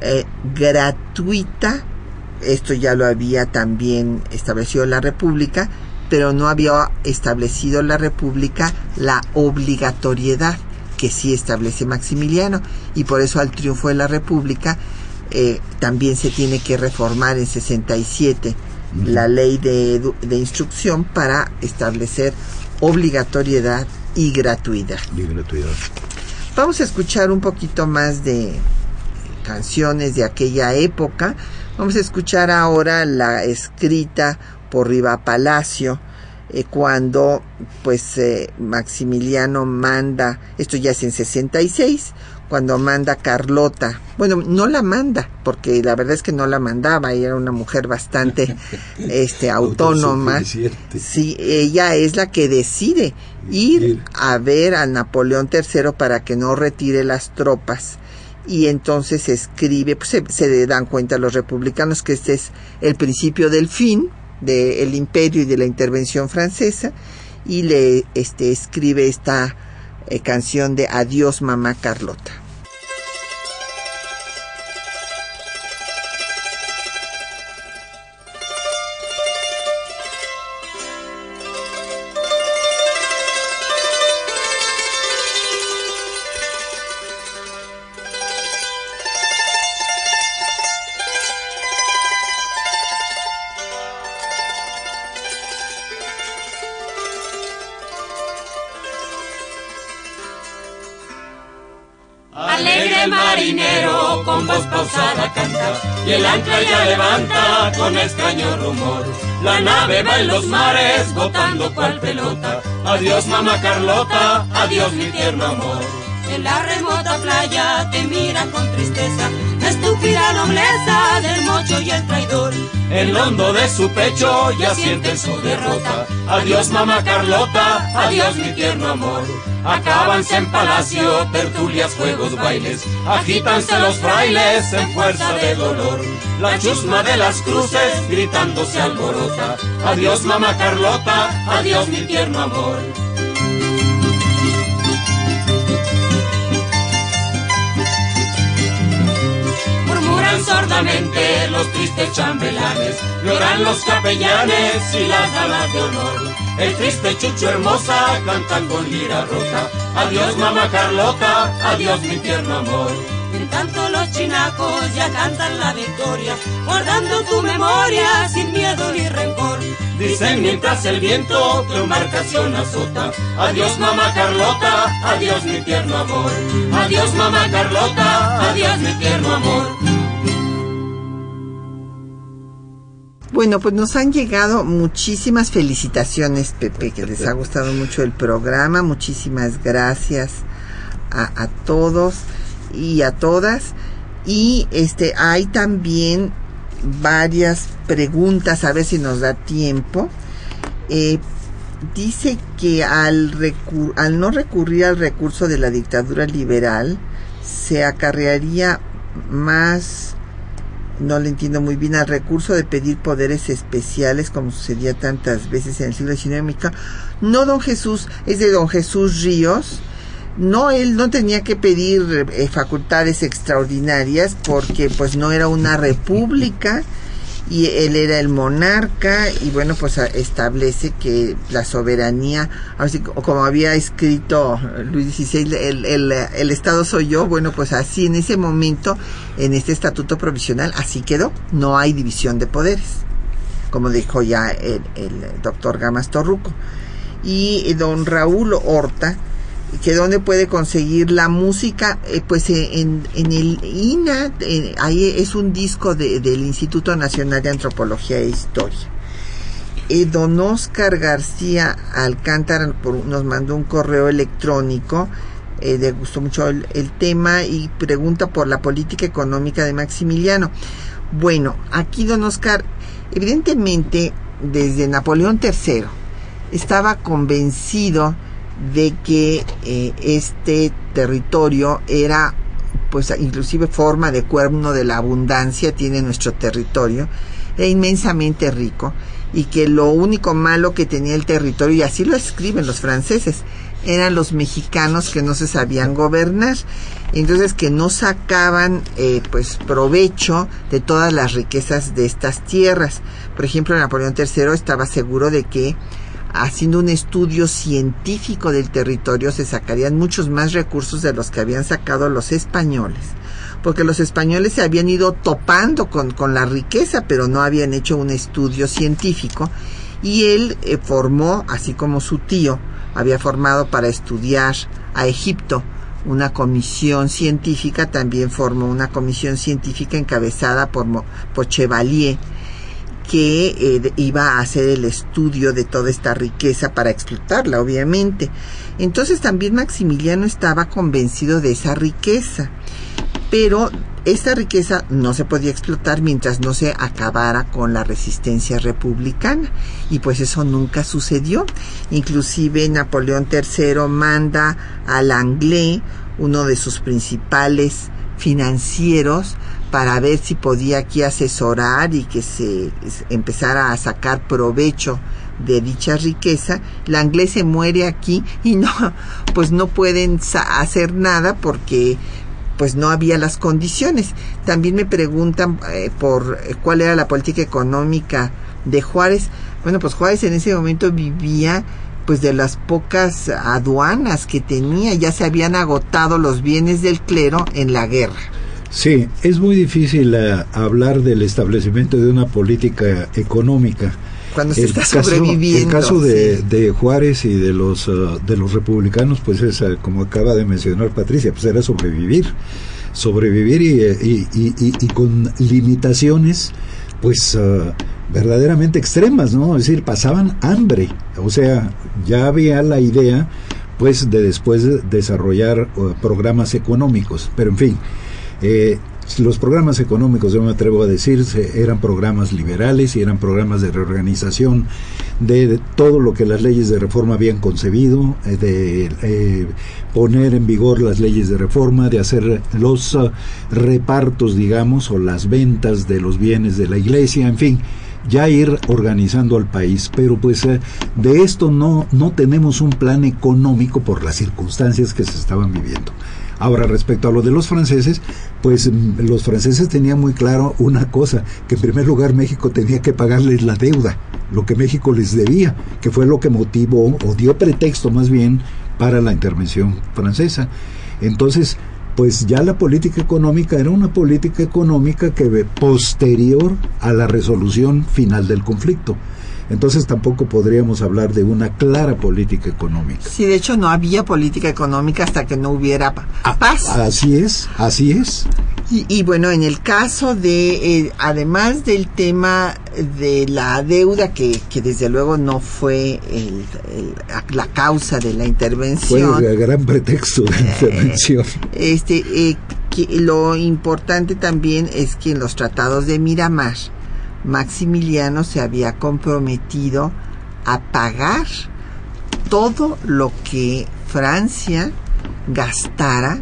[SPEAKER 1] eh, gratuita. Esto ya lo había también establecido la República, pero no había establecido la República la obligatoriedad que sí establece Maximiliano. Y por eso al triunfo de la República eh, también se tiene que reformar en 67 la ley de, de instrucción para establecer obligatoriedad y gratuidad.
[SPEAKER 2] Y gratuidad.
[SPEAKER 1] Vamos a escuchar un poquito más de canciones de aquella época. Vamos a escuchar ahora la escrita por Riva Palacio eh, cuando pues eh, Maximiliano manda, esto ya es en 66, cuando manda Carlota, bueno, no la manda, porque la verdad es que no la mandaba, ella era una mujer bastante <laughs> este autónoma. Sí, ella es la que decide ir a ver a Napoleón III para que no retire las tropas. Y entonces escribe, pues se, se dan cuenta los republicanos que este es el principio del fin del imperio y de la intervención francesa y le este, escribe esta eh, canción de Adiós mamá Carlota.
[SPEAKER 3] Y el ancla ya levanta con extraño rumor. La nave va en los mares botando cual pelota. Adiós mamá Carlota, adiós mi tierno amor.
[SPEAKER 6] En la remota playa te mira con tristeza estúpida nobleza del mocho y el traidor.
[SPEAKER 3] En lo hondo de su pecho ya sienten su derrota. Adiós mamá Carlota, adiós mi tierno amor. Acábanse en palacio, tertulias, juegos, bailes. Agítanse los frailes en fuerza de dolor. La chusma de las cruces gritando se alborota. Adiós mamá Carlota, adiós mi tierno amor. Los tristes chambelanes, lloran los capellanes y las damas de honor. El triste Chucho hermosa canta con lira rota. Adiós mamá Carlota, adiós mi tierno amor.
[SPEAKER 6] En tanto los chinacos ya cantan la victoria, guardando tu memoria sin miedo ni rencor.
[SPEAKER 3] Dicen mientras el viento tu embarcación azota. Adiós mamá Carlota, adiós mi tierno amor. Adiós mamá Carlota, adiós mi tierno amor.
[SPEAKER 1] Bueno, pues nos han llegado muchísimas felicitaciones, Pepe, que les ha gustado mucho el programa. Muchísimas gracias a, todos y a todas. Y este hay también varias preguntas, a ver si nos da tiempo. Eh, dice que al no recurrir al recurso de la dictadura liberal, se acarrearía más no le entiendo muy bien al recurso de pedir poderes especiales como sucedía tantas veces en el siglo XIX. No, don Jesús, es de don Jesús Ríos. No, él no tenía que pedir eh, facultades extraordinarias porque pues no era una república y él era el monarca y bueno pues establece que la soberanía así como había escrito Luis XVI el, el, el, Estado soy yo bueno pues así en ese momento en este estatuto provisional así quedó. No hay división de poderes como dijo ya el, el doctor Gamas Torruco. Y don Raúl Horta que dónde puede conseguir la música eh, pues eh, en, en, el INA eh, ahí es un disco de, del Instituto Nacional de Antropología e Historia. Eh, don Oscar García Alcántara nos mandó un correo electrónico le gustó mucho el, el tema y pregunta por la política económica de Maximiliano. Bueno aquí don Oscar evidentemente desde Napoleón III estaba convencido de que eh, este territorio era pues inclusive forma de cuerno de la abundancia tiene nuestro territorio e inmensamente rico y que lo único malo que tenía el territorio y así lo escriben los franceses eran los mexicanos que no se sabían gobernar. Entonces que no sacaban eh, pues provecho de todas las riquezas de estas tierras. Por ejemplo Napoleón III estaba seguro de que haciendo un estudio científico del territorio se sacarían muchos más recursos de los que habían sacado los españoles, porque los españoles se habían ido topando con, con la riqueza, pero no habían hecho un estudio científico, y él eh, formó, así como su tío había formado para estudiar a Egipto, una comisión científica, también formó una comisión científica encabezada por, por Chevalier, que eh, iba a hacer el estudio de toda esta riqueza para explotarla, obviamente. Entonces también Maximiliano estaba convencido de esa riqueza, pero esta riqueza no se podía explotar mientras no se acabara con la resistencia republicana y pues eso nunca sucedió. Inclusive Napoleón III manda al Anglais, uno de sus principales financieros, para ver si podía aquí asesorar y que se empezara a sacar provecho de dicha riqueza, la inglés se muere aquí y no, <laughs> pues no pueden hacer nada porque pues no había las condiciones. También me preguntan eh, por eh, cuál era la política económica de Juárez. Bueno, pues Juárez en ese momento vivía pues de las pocas aduanas que tenía, ya se habían agotado los bienes del clero en la guerra.
[SPEAKER 2] Sí, es muy difícil uh, hablar del establecimiento de una política económica.
[SPEAKER 1] cuando se
[SPEAKER 2] el
[SPEAKER 1] está
[SPEAKER 2] caso,
[SPEAKER 1] sobreviviendo.
[SPEAKER 2] El caso de,
[SPEAKER 1] sí.
[SPEAKER 2] de Juárez y de los uh, de los republicanos, pues es uh, como acaba de mencionar Patricia, pues era sobrevivir, sobrevivir y, y, y, y- y con limitaciones, pues uh, verdaderamente extremas, ¿no? Es decir, pasaban hambre, o sea, ya había la idea, pues, de después de desarrollar uh, programas económicos, pero en fin. Eh, los programas económicos, yo me atrevo a decir, eran programas liberales y eran programas de reorganización de, de todo lo que las leyes de reforma habían concebido, eh, de eh, poner en vigor las leyes de reforma, de hacer los ah, repartos, digamos, o las ventas de los bienes de la iglesia, en fin, ya ir organizando al país, pero pues eh, de esto no, no tenemos un plan económico por las circunstancias que se estaban viviendo. Ahora, respecto a lo de los franceses, pues mm, los franceses tenían muy claro una cosa, que en primer lugar México tenía que pagarles la deuda, lo que México les debía, que fue lo que motivó o dio pretexto más bien para la intervención francesa. Entonces, pues ya la política económica era una política económica que posterior a la resolución final del conflicto. Entonces tampoco podríamos hablar de una clara política económica.
[SPEAKER 1] Sí, de hecho no había política económica hasta que no hubiera
[SPEAKER 2] Ah,
[SPEAKER 1] paz.
[SPEAKER 2] Así es, así es.
[SPEAKER 1] Y, y bueno, en el caso de, eh, además del tema de la deuda, que, que desde luego no fue el- el- la causa de la
[SPEAKER 2] Fue
[SPEAKER 1] intervención,
[SPEAKER 2] el gran pretexto de <laughs> intervención.
[SPEAKER 1] este, eh, que lo importante también es que en los tratados de Miramar, Maximiliano se había comprometido a pagar todo lo que Francia gastara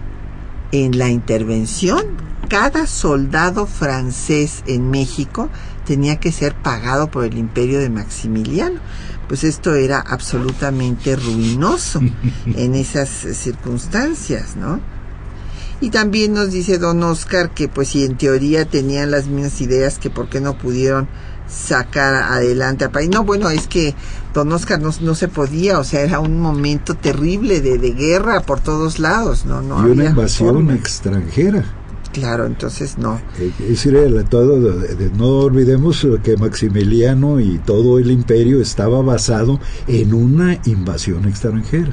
[SPEAKER 1] en la intervención. Cada soldado francés en México tenía que ser pagado por el imperio de Maximiliano. Pues esto era absolutamente ruinoso <laughs> en esas circunstancias, ¿no? Y también nos dice don Oscar que pues si en teoría tenían las mismas ideas que por qué no pudieron sacar adelante al país. No, bueno, es que don Oscar no, no se podía, o sea, era un momento terrible de, de guerra por todos lados, ¿no? no
[SPEAKER 2] y una invasión
[SPEAKER 1] forma.
[SPEAKER 2] extranjera.
[SPEAKER 1] Claro, entonces no.
[SPEAKER 2] Eh, Es decir, todo, no olvidemos que Maximiliano y todo el imperio estaba basado en una invasión extranjera.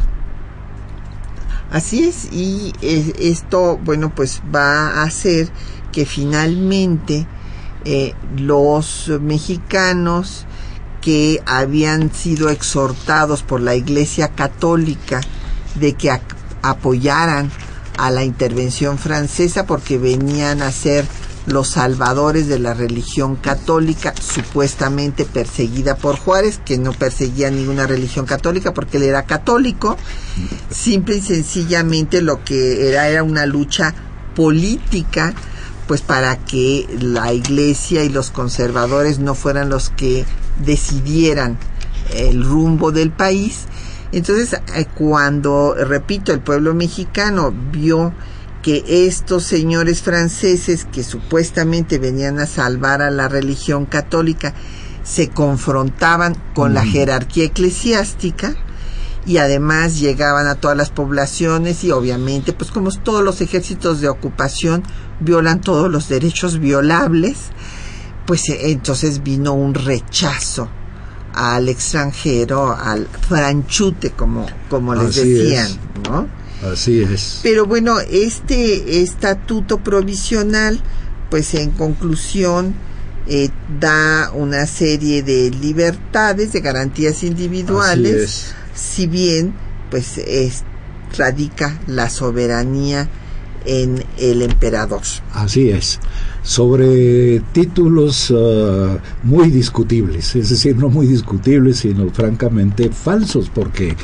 [SPEAKER 1] Así es, y eh, esto, bueno, pues va a hacer que finalmente eh, los mexicanos que habían sido exhortados por la Iglesia Católica de que apoyaran a la intervención francesa porque venían a ser los salvadores de la religión católica, supuestamente perseguida por Juárez, que no perseguía ninguna religión católica porque él era católico, simple y sencillamente lo que era era una lucha política pues para que la iglesia y los conservadores no fueran los que decidieran el rumbo del país. Entonces, eh, cuando, repito, el pueblo mexicano vio que estos señores franceses que supuestamente venían a salvar a la religión católica se confrontaban con la jerarquía eclesiástica y además llegaban a todas las poblaciones y obviamente pues como todos los ejércitos de ocupación violan todos los derechos violables pues eh, entonces vino un rechazo al extranjero al franchute como como les
[SPEAKER 2] Así
[SPEAKER 1] decían
[SPEAKER 2] es.
[SPEAKER 1] no
[SPEAKER 2] Así es.
[SPEAKER 1] pero bueno, este estatuto provisional, pues en conclusión, eh, da una serie de libertades, de garantías individuales, si bien, pues es, radica la soberanía en el emperador.
[SPEAKER 2] Así es. Sobre títulos ah, muy discutibles, es decir, no muy discutibles, sino francamente falsos, porque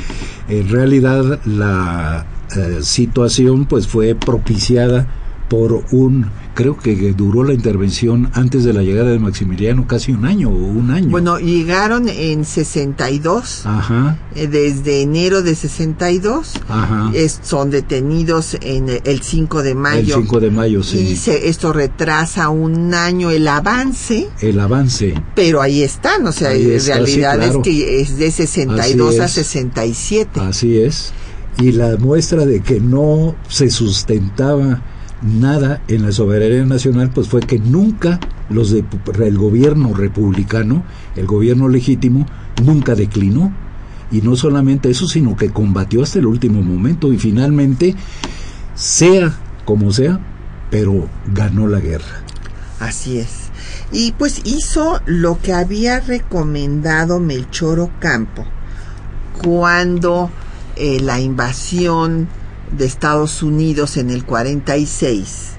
[SPEAKER 2] en realidad la eh, situación pues fue propiciada por un, creo que duró la intervención antes de la llegada de Maximiliano casi un año o un año.
[SPEAKER 1] Bueno, llegaron en 62,
[SPEAKER 2] Ajá,
[SPEAKER 1] eh, desde enero de 62,
[SPEAKER 2] ajá.
[SPEAKER 1] es- son detenidos en el- el 5 de
[SPEAKER 2] el
[SPEAKER 1] mayo.
[SPEAKER 2] 5 de mayo,
[SPEAKER 1] y
[SPEAKER 2] sí.
[SPEAKER 1] se- esto retrasa un año el avance,
[SPEAKER 2] El avance.
[SPEAKER 1] pero ahí están, o sea, en realidad
[SPEAKER 2] sí, claro.
[SPEAKER 1] es que es de 62
[SPEAKER 2] Así
[SPEAKER 1] a
[SPEAKER 2] es.
[SPEAKER 1] 67.
[SPEAKER 2] Así es. Y la muestra de que no se sustentaba nada en la soberanía nacional pues fue que nunca los de, el gobierno republicano, el gobierno legítimo, nunca declinó. Y no solamente eso, sino que combatió hasta el último momento y finalmente, sea como sea, pero ganó la guerra.
[SPEAKER 1] Así es. Y pues hizo lo que había recomendado Melchor Ocampo cuando eh, la invasión de Estados Unidos en el 46,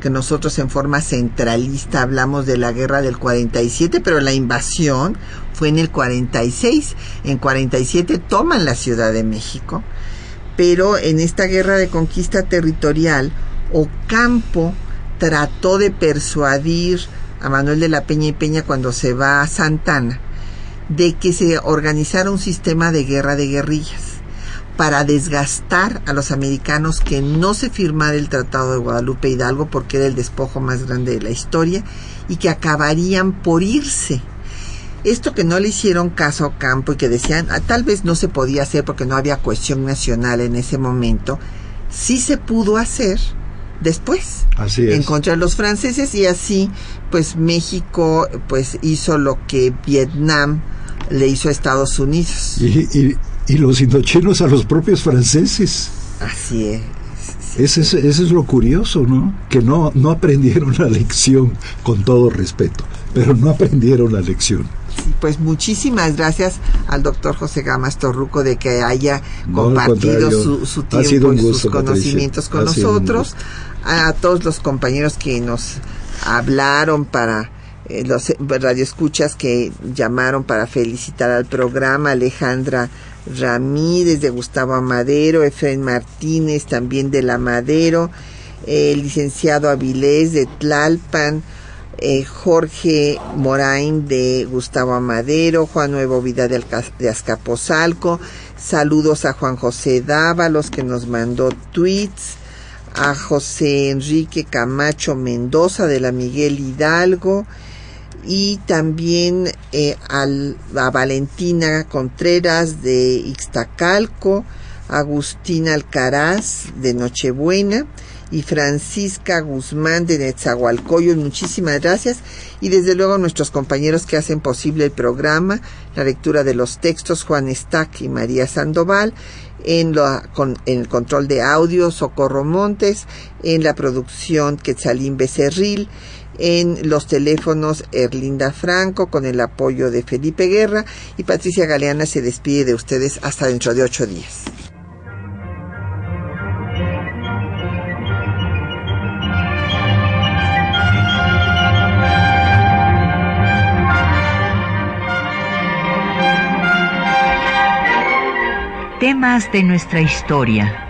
[SPEAKER 1] que nosotros en forma centralista hablamos de la guerra del 47, pero la invasión fue en el 46. En 47 toman la Ciudad de México, pero en esta guerra de conquista territorial, Ocampo trató de persuadir a Manuel de la Peña y Peña cuando se va a Santana de que se organizara un sistema de guerra de guerrillas para desgastar a los americanos que no se firmara el Tratado de Guadalupe Hidalgo porque era el despojo más grande de la historia y que acabarían por irse. Esto que no le hicieron caso a Campo y que decían ah, tal vez no se podía hacer porque no había cohesión nacional en ese momento, sí se pudo hacer después
[SPEAKER 2] así
[SPEAKER 1] en contra de los franceses y así pues México pues hizo lo que Vietnam le hizo a Estados Unidos.
[SPEAKER 2] Y, y, los indochinos a los propios franceses.
[SPEAKER 1] Así es.
[SPEAKER 2] Ese es, eso es lo curioso, ¿no? Que no, no aprendieron la lección, con todo respeto, pero no aprendieron la lección.
[SPEAKER 1] Sí, pues muchísimas gracias al doctor José Gamas Torruco de que haya compartido su, su, tiempo y sus conocimientos con nosotros, a todos los compañeros que nos hablaron para eh, los radioescuchas que llamaron para felicitar al programa, Alejandra Ramírez de Gustavo Amadero, Efraín Martínez también de la Madero, el licenciado Avilés de Tlalpan, eh, Jorge Morain de Gustavo Amadero, Juan Nuevo Vida de, de Azcapotzalco, saludos a Juan José Dávalos que nos mandó tweets, a José Enrique Camacho Mendoza de la Miguel Hidalgo y también eh, a Valentina Contreras de Ixtacalco, Agustina Alcaraz de Nochebuena y Francisca Guzmán de Netzahualcoyo. Muchísimas gracias. Y desde luego nuestros compañeros que hacen posible el programa, la lectura de los textos, Juan Stack y María Sandoval, en, con, en el control de audio, Socorro Montes, en la producción Quetzalín Becerril, en los teléfonos Erlinda Franco con el apoyo de Felipe Guerra y Patricia Galeana se despide de ustedes hasta dentro de ocho días.
[SPEAKER 9] Temas de nuestra historia.